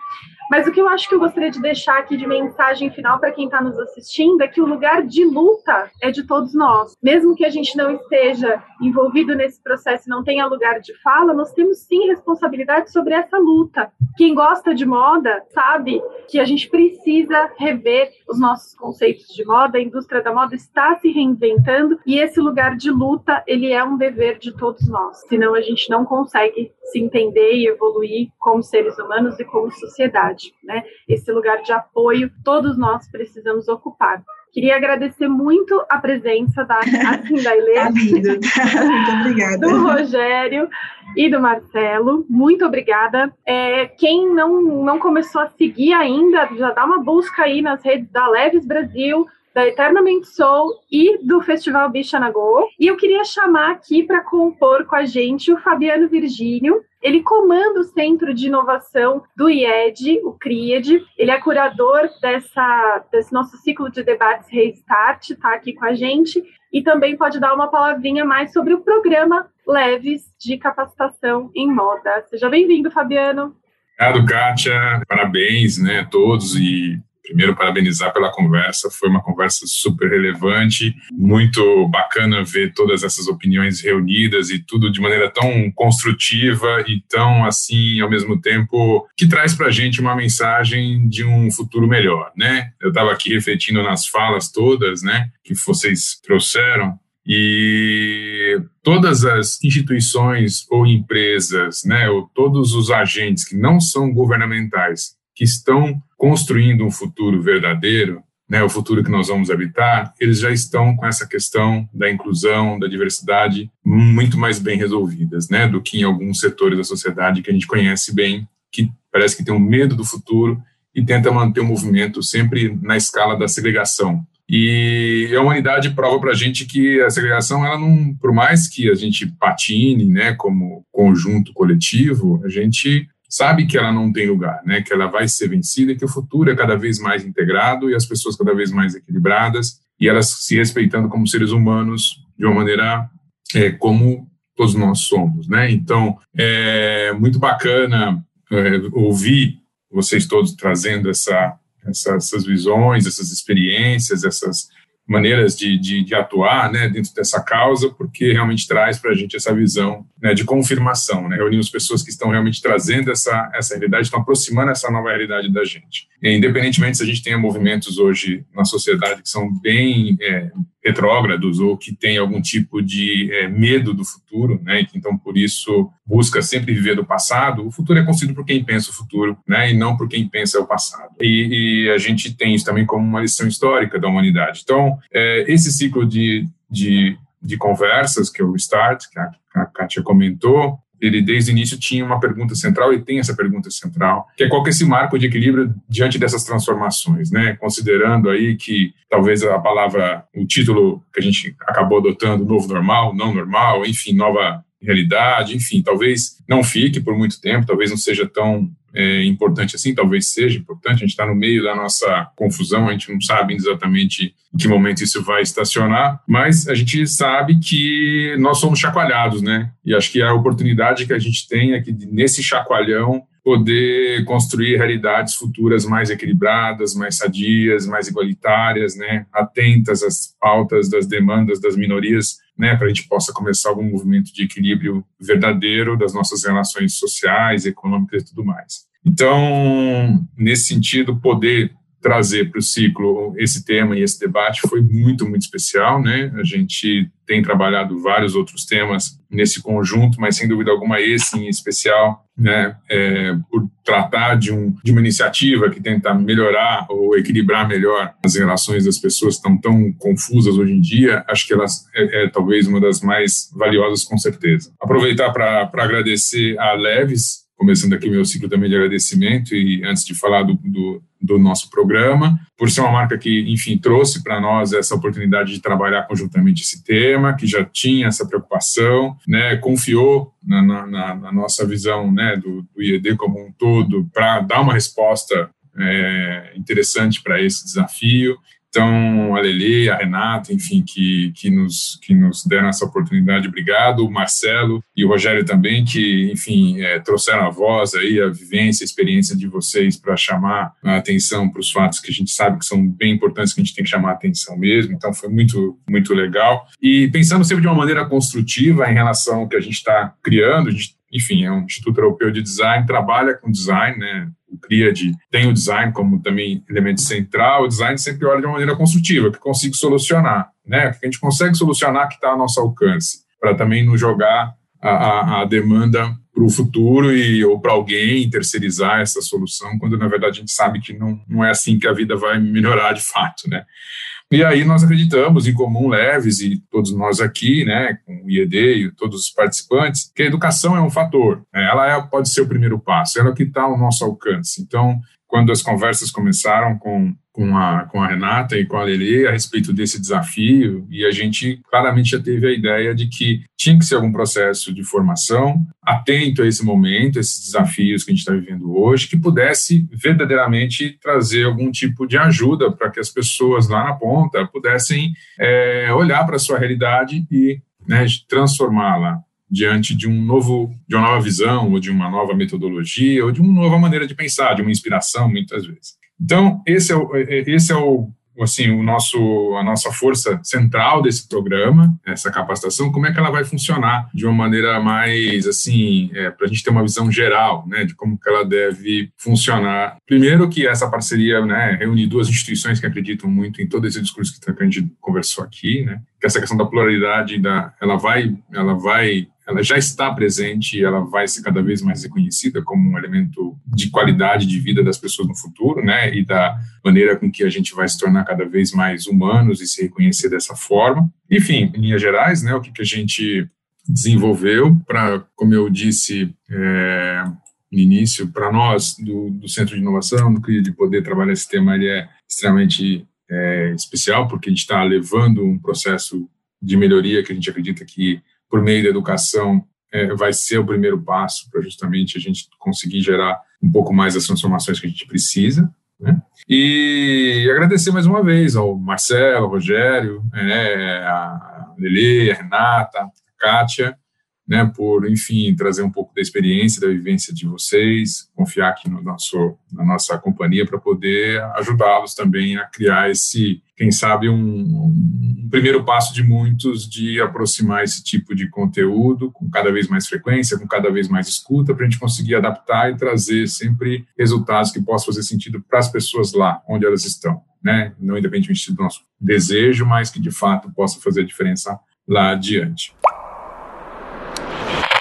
mas o que eu acho que eu gostaria de deixar aqui de mensagem final para quem está nos assistindo é que o lugar de luta é de todos nós. Mesmo que a gente não esteja envolvido nesse processo e não tenha lugar de fala, nós temos sim responsabilidade sobre essa luta. Quem gosta de moda sabe que a gente precisa rever os nossos conceitos de moda, a indústria da moda está se reinventando e esse lugar de luta, ele é um dever de todos nós. Senão a gente não consegue se entender e evoluir como seres humanos e como sociedade, né? Esse lugar de apoio todos nós precisamos ocupar. Queria agradecer muito a presença da Cindailê, tá muito obrigada. do Rogério e do Marcelo. Muito obrigada. É, quem não, não começou a seguir ainda, já dá uma busca aí nas redes da Leves Brasil, da Eternamente Soul e do Festival Bicha Nagô. E eu queria chamar aqui para compor com a gente o Fabiano Virgínio. Ele comanda o Centro de Inovação do IED, o CRIED. Ele é curador dessa, desse nosso ciclo de debates Restart, está aqui com a gente. E também pode dar uma palavrinha mais sobre o programa Leves de Capacitação em Moda. Seja bem-vindo, Fabiano. Obrigado, Kátia. Parabéns né, a todos e primeiro parabenizar pela conversa, foi uma conversa super relevante, muito bacana ver todas essas opiniões reunidas e tudo de maneira tão construtiva e tão assim, ao mesmo tempo, que traz para a gente uma mensagem de um futuro melhor, né? Eu estava aqui refletindo nas falas todas, né, que vocês trouxeram e todas as instituições ou empresas, né, ou todos os agentes que não são governamentais que estão construindo um futuro verdadeiro, né, o futuro que nós vamos habitar, eles já estão com essa questão da inclusão, da diversidade muito mais bem resolvidas, né, do que em alguns setores da sociedade que a gente conhece bem, que parece que tem um medo do futuro e tenta manter o movimento sempre na escala da segregação. E a humanidade prova para a gente que a segregação, ela não, por mais que a gente patine, né, como conjunto coletivo, a gente sabe que ela não tem lugar, né? Que ela vai ser vencida, que o futuro é cada vez mais integrado e as pessoas cada vez mais equilibradas e elas se respeitando como seres humanos de uma maneira é, como todos nós somos, né? Então, é muito bacana é, ouvir vocês todos trazendo essa, essa, essas visões, essas experiências, essas maneiras de, de, de, atuar né, dentro dessa causa, porque realmente traz para a gente essa visão né, de confirmação. Né? Reunimos pessoas que estão realmente trazendo essa, essa realidade, estão aproximando essa nova realidade da gente. E, independentemente se a gente tenha movimentos hoje na sociedade que são bem é, retrógrados ou que tem algum tipo de é, medo do futuro, né? Então, por isso, busca sempre viver do passado. O futuro é construído por quem pensa o futuro, né? E não por quem pensa o passado. E, e a gente tem isso também como uma lição histórica da humanidade. Então, é, esse ciclo de, de, de conversas que é o Start, que a, a Kátia comentou, ele desde o início tinha uma pergunta central e tem essa pergunta central, que é qual que é esse marco de equilíbrio diante dessas transformações, né? Considerando aí que talvez a palavra, o título que a gente acabou adotando, novo normal, não normal, enfim, nova realidade, enfim, talvez não fique por muito tempo, talvez não seja tão é, importante assim, talvez seja importante, a gente está no meio da nossa confusão, a gente não sabe exatamente em que momento isso vai estacionar, mas a gente sabe que nós somos chacoalhados, né? E acho que a oportunidade que a gente tem é que nesse chacoalhão poder construir realidades futuras mais equilibradas, mais sadias, mais igualitárias, né? Atentas às pautas das demandas das minorias, né? Para a gente possa começar algum movimento de equilíbrio verdadeiro das nossas relações sociais, econômicas e tudo mais. Então, nesse sentido, poder trazer para o ciclo esse tema e esse debate foi muito, muito especial, né? A gente tem trabalhado vários outros temas nesse conjunto, mas sem dúvida alguma esse em especial, né? É, por tratar de, um, de uma iniciativa que tenta melhorar ou equilibrar melhor as relações das pessoas que estão tão confusas hoje em dia, acho que elas é, é talvez uma das mais valiosas com certeza. Aproveitar para agradecer a Leves começando aqui meu ciclo também de agradecimento e antes de falar do, do, do nosso programa, por ser uma marca que, enfim, trouxe para nós essa oportunidade de trabalhar conjuntamente esse tema, que já tinha essa preocupação, né, confiou na, na, na nossa visão né, do, do IED como um todo para dar uma resposta é, interessante para esse desafio. Então, a Lele, a Renata, enfim, que, que, nos, que nos deram essa oportunidade, obrigado. O Marcelo e o Rogério também, que, enfim, é, trouxeram a voz aí, a vivência, a experiência de vocês para chamar a atenção para os fatos que a gente sabe que são bem importantes, que a gente tem que chamar a atenção mesmo. Então, foi muito, muito legal. E pensando sempre de uma maneira construtiva em relação ao que a gente está criando, a gente enfim, é um Instituto Europeu de Design, trabalha com design, né? O CRIAD tem o design como também elemento central. O design sempre olha de uma maneira construtiva, que consiga solucionar, né? Que a gente consegue solucionar que está ao nosso alcance, para também não jogar a, a, a demanda para o futuro e ou para alguém terceirizar essa solução, quando na verdade a gente sabe que não, não é assim que a vida vai melhorar de fato, né? E aí nós acreditamos em comum leves e todos nós aqui, né, com o IED e todos os participantes, que a educação é um fator. Né, ela é, pode ser o primeiro passo, ela é que está ao nosso alcance. Então, quando as conversas começaram com, com, a, com a Renata e com a Lele a respeito desse desafio, e a gente claramente já teve a ideia de que tinha que ser algum processo de formação atento a esse momento, esses desafios que a gente está vivendo hoje, que pudesse verdadeiramente trazer algum tipo de ajuda para que as pessoas lá na ponta pudessem é, olhar para a sua realidade e né, transformá-la diante de um novo, de uma nova visão, ou de uma nova metodologia, ou de uma nova maneira de pensar, de uma inspiração, muitas vezes. Então, esse é o, é, é, esse é o assim, o nosso, a nossa força central desse programa, essa capacitação, como é que ela vai funcionar de uma maneira mais, assim, é, para a gente ter uma visão geral, né, de como que ela deve funcionar. Primeiro que essa parceria, né, reúne duas instituições que acreditam muito em todo esse discurso que a gente conversou aqui, né, que essa questão da pluralidade, da, ela vai, ela vai ela já está presente e ela vai ser cada vez mais reconhecida como um elemento de qualidade de vida das pessoas no futuro, né? E da maneira com que a gente vai se tornar cada vez mais humanos e se reconhecer dessa forma. Enfim, em linhas gerais, né? O que, que a gente desenvolveu para, como eu disse é, no início, para nós do, do, Centro de Inovação, do CRIA, de poder trabalhar esse tema, ele é extremamente é, especial, porque a gente está levando um processo de melhoria que a gente acredita que por meio da educação, é, vai ser o primeiro passo para justamente a gente conseguir gerar um pouco mais as transformações que a gente precisa. Né? E agradecer mais uma vez ao Marcelo, ao Rogério, é, a Lele, a Renata, a Kátia, né, por, enfim, trazer um pouco da experiência, da vivência de vocês, confiar aqui no nosso, na nossa companhia para poder ajudá-los também a criar esse, quem sabe, um, um, primeiro passo de muitos de aproximar esse tipo de conteúdo com cada vez mais frequência, com cada vez mais escuta, para a gente conseguir adaptar e trazer sempre resultados que possam fazer sentido para as pessoas lá, onde elas estão, né, não independentemente do nosso desejo, mas que de fato possa fazer diferença lá adiante.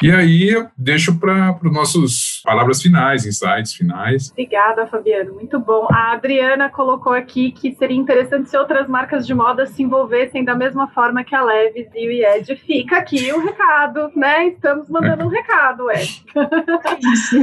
E aí eu deixo para os nossos palavras finais, insights finais. Obrigada, Fabiano. Muito bom. A Adriana colocou aqui que seria interessante se outras marcas de moda se envolvessem da mesma forma que a Levis e o IED. Fica aqui o recado, né? Estamos mandando um recado, é. Isso.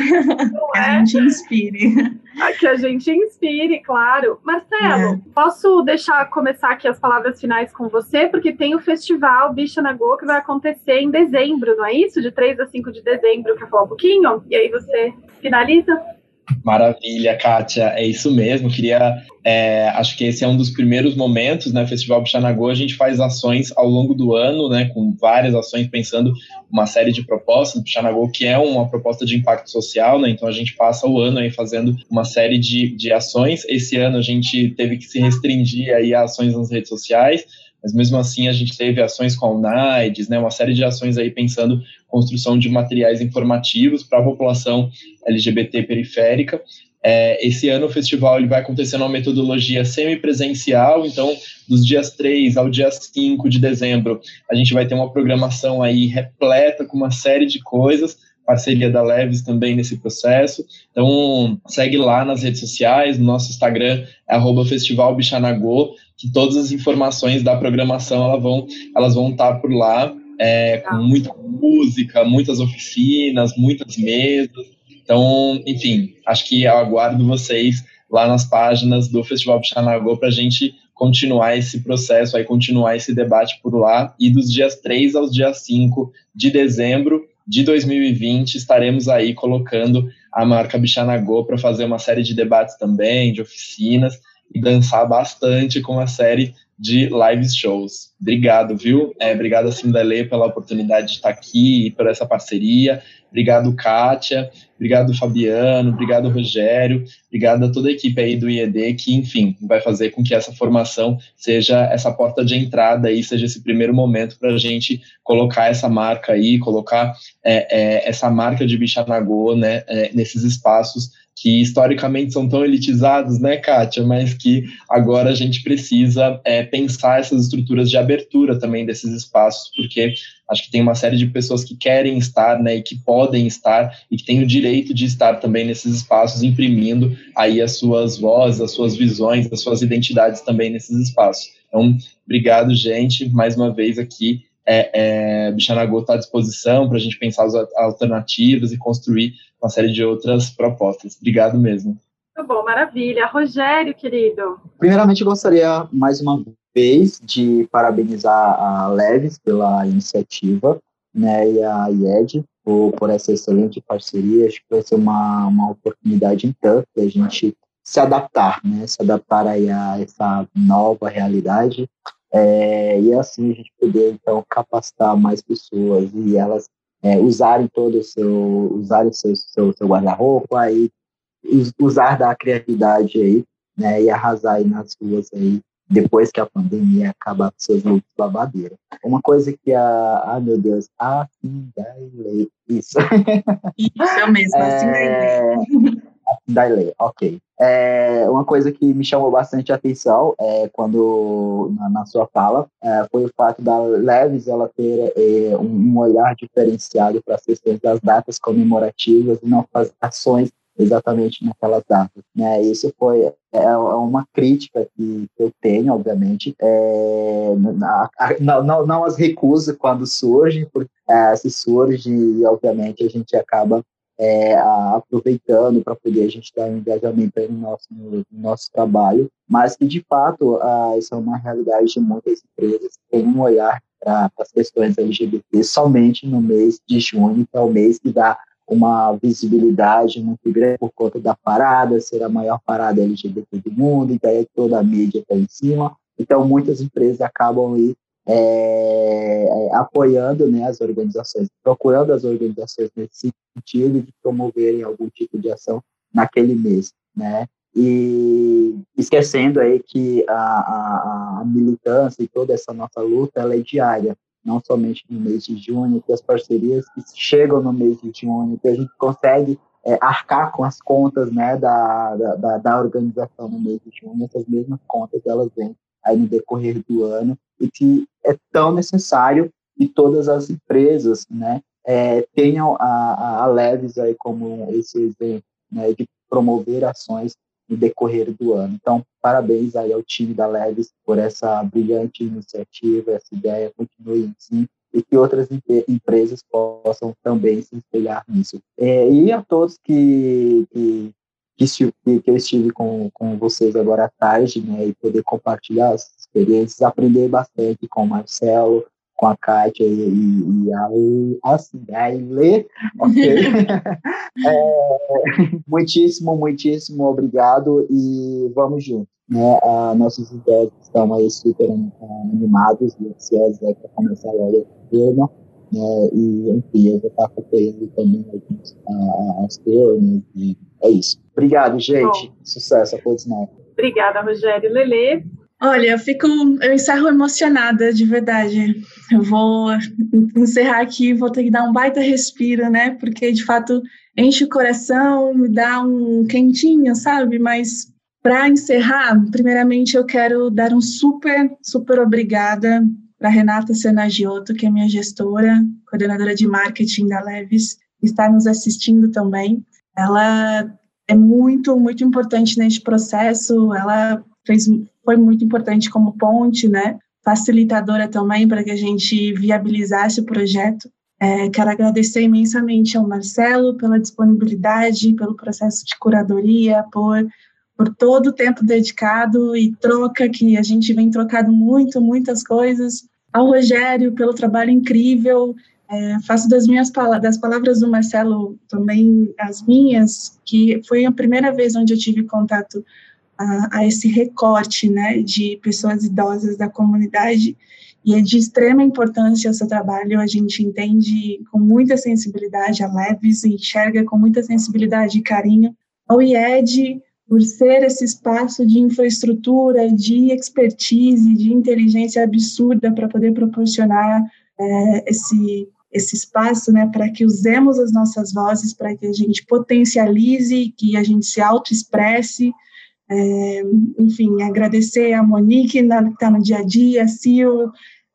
que a gente inspire. Que a gente inspire, claro. Marcelo, é. posso deixar começar aqui as palavras finais com você, porque tem o festival Bicha na Go que vai acontecer em dezembro, não é isso? De 3 a 5 de dezembro, quer falar um pouquinho? E aí você finaliza? Maravilha, Kátia, é isso mesmo. Queria, é, acho que esse é um dos primeiros momentos, né? Festival Bichanagô, a gente faz ações ao longo do ano, né? Com várias ações, pensando uma série de propostas. Bichanagô, que é uma proposta de impacto social, né? Então a gente passa o ano aí fazendo uma série de, de ações. Esse ano a gente teve que se restringir aí a ações nas redes sociais mas mesmo assim a gente teve ações com a UNAIDS, né, uma série de ações aí pensando construção de materiais informativos para a população LGBT periférica. É, esse ano o festival ele vai acontecer numa metodologia semipresencial, então dos dias 3 ao dia 5 de dezembro a gente vai ter uma programação aí repleta com uma série de coisas, parceria da Leves também nesse processo. Então, segue lá nas redes sociais, no nosso Instagram, é arroba Festival Bichanagô, que todas as informações da programação elas vão, elas vão estar por lá, é, com muita música, muitas oficinas, muitas mesas. Então, enfim, acho que eu aguardo vocês lá nas páginas do Festival Bichanagô para a gente continuar esse processo, aí continuar esse debate por lá. E dos dias 3 aos dias 5 de dezembro, de 2020 estaremos aí colocando a marca Bichanagô para fazer uma série de debates também, de oficinas dançar bastante com a série de live shows. Obrigado, viu? É, obrigado, Cindalê, pela oportunidade de estar aqui e por essa parceria. Obrigado, Kátia. Obrigado, Fabiano. Obrigado, Rogério. Obrigado a toda a equipe aí do IED que, enfim, vai fazer com que essa formação seja essa porta de entrada aí, seja esse primeiro momento para a gente colocar essa marca aí, colocar é, é, essa marca de Bichanagô, né, é, nesses espaços que historicamente são tão elitizados, né, Kátia, mas que agora a gente precisa é, pensar essas estruturas de abertura também desses espaços, porque acho que tem uma série de pessoas que querem estar, né, e que podem estar e que têm o direito de estar também nesses espaços, imprimindo aí as suas vozes, as suas visões, as suas identidades também nesses espaços. Então, obrigado, gente, mais uma vez aqui. É, é, Bichanagô está à disposição para a gente pensar as alternativas e construir uma série de outras propostas. Obrigado mesmo. Muito bom, maravilha. Rogério, querido. Primeiramente, gostaria mais uma vez de parabenizar a Leves pela iniciativa, né, e a IED por, por essa excelente parceria. Acho que vai ser uma, uma oportunidade então para a gente se adaptar, né, se adaptar aí a essa nova realidade é, e assim a gente poder então capacitar mais pessoas e elas é, usarem todo o seu, usarem seu, seu, seu guarda-roupa e usar da criatividade aí, né, e arrasar aí nas ruas aí, depois que a pandemia acabar com seus looks babadeiros. Uma coisa que a, ah, meu Deus, a Cindailei, isso. Isso mesmo, a Cindailei. Dailey, ok. É, uma coisa que me chamou bastante atenção é, quando na, na sua fala é, foi o fato da Leves ela ter é, um, um, olhar diferenciado para as questões das datas comemorativas e não fazer ações exatamente naquelas datas. Né? Isso foi é, é uma crítica que eu tenho, obviamente. É, não, não, não as recuso quando surge, porque é, se surge, obviamente, a gente acaba é, aproveitando para poder a gente dar um engajamento no nosso, no, nosso trabalho, mas que de fato isso é uma realidade de muitas empresas que têm um olhar para as questões LGBT somente no mês de junho, que é o mês que dá uma visibilidade muito grande por conta da parada, ser a maior parada LGBT do mundo, e daí toda a mídia está em cima. Então, muitas empresas acabam aí é, é, apoiando né, as organizações, procurando as organizações nesse sentido de promoverem algum tipo de ação naquele mês, né? E esquecendo aí que a, a, a militância e toda essa nossa luta ela é diária, não somente no mês de junho, que as parcerias que chegam no mês de junho, que a gente consegue é, arcar com as contas né, da, da, da, organização no mês de junho, essas mesmas contas elas vêm aí no decorrer do ano e que é tão necessário que todas as empresas né, é, tenham a, a Leves aí como esse exemplo né, de promover ações no decorrer do ano. Então, parabéns aí ao time da Leves por essa brilhante iniciativa, essa ideia, continue assim, e que outras empresas possam também se espelhar nisso. É, e a todos que, que, que, que eu estive com, com vocês agora à tarde, né, e poder compartilhar as experiências, aprender bastante com o Marcelo, com a Kátia e, e a, assim, a Ilê, ok? é, muitíssimo, muitíssimo obrigado e vamos juntos. Né? Ah, nossos ideias estão aí super animados e ansiosos para começar logo turma. Né? E, enfim, eu vou estar acompanhando também as turmas e é isso. Obrigado, gente. Bom. Sucesso a todos nós. Obrigada, Rogério. Lele. Olha, eu fico, eu encerro emocionada, de verdade. Eu vou encerrar aqui, vou ter que dar um baita respiro, né? Porque de fato enche o coração, me dá um quentinho, sabe? Mas para encerrar, primeiramente eu quero dar um super, super obrigada para Renata Senagiotto, que é minha gestora, coordenadora de marketing da Leves, está nos assistindo também. Ela é muito, muito importante neste processo. Ela fez foi muito importante como ponte, né? Facilitadora também para que a gente viabilizasse o projeto. É, quero agradecer imensamente ao Marcelo pela disponibilidade, pelo processo de curadoria, por, por todo o tempo dedicado e troca que a gente vem trocado muito, muitas coisas. Ao Rogério pelo trabalho incrível. É, faço das minhas das palavras do Marcelo também as minhas, que foi a primeira vez onde eu tive contato a, a, esse recorte né, de pessoas idosas da comunidade e é de extrema importância o seu trabalho, a gente entende com muita sensibilidade, a Leves enxerga com muita sensibilidade e carinho. O IED, por ser esse espaço de infraestrutura, de expertise, de inteligência absurda para poder proporcionar é, esse, esse espaço, né, para que usemos as nossas vozes, para que a gente potencialize, que a gente se autoexpresse, é, enfim, agradecer a Monique, que está no dia a dia, a Sil,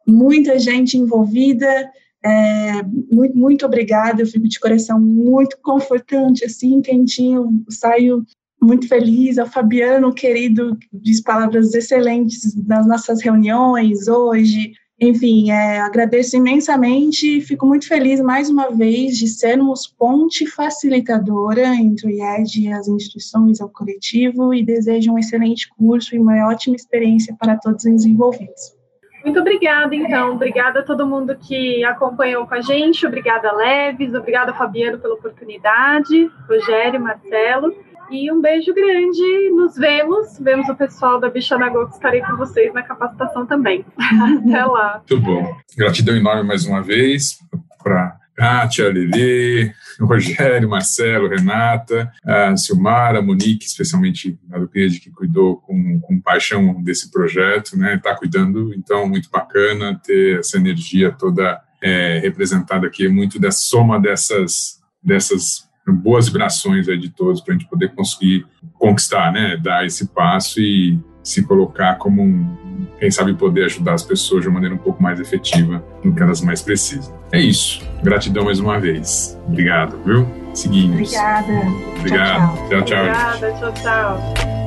muita gente envolvida. É, muito, muito obrigada, eu fico de coração muito confortante, assim, quentinho, saio muito feliz. Ao Fabiano, querido, diz palavras excelentes nas nossas reuniões hoje. Enfim, é, agradeço imensamente e fico muito feliz mais uma vez de sermos ponte facilitadora entre o IED e as instituições ao coletivo e desejo um excelente curso e uma ótima experiência para todos os envolvidos. Muito obrigada, então. Obrigada a todo mundo que acompanhou com a gente. Obrigada, Leves. Obrigada, Fabiano, pela oportunidade. Rogério, Marcelo. E um beijo grande. Nos vemos. Vemos o pessoal da Bichanagô que estarei com vocês na capacitação também. Até lá. Muito bom. Gratidão enorme mais uma vez para Kátia, Lili, Rogério, Marcelo, Renata, a Silmara, Monique, especialmente a do que cuidou com, com paixão desse projeto, né? Está cuidando, então muito bacana ter essa energia toda é, representada aqui, muito da soma dessas dessas boas vibrações aí de todos para a gente poder conseguir conquistar, né, dar esse passo e se colocar como um, quem sabe poder ajudar as pessoas de uma maneira um pouco mais efetiva no que elas mais precisam. É isso. Gratidão mais uma vez. Obrigado, viu? Seguimos. Obrigada. Obrigado. Tchau, tchau. tchau Obrigada. Tchau, tchau.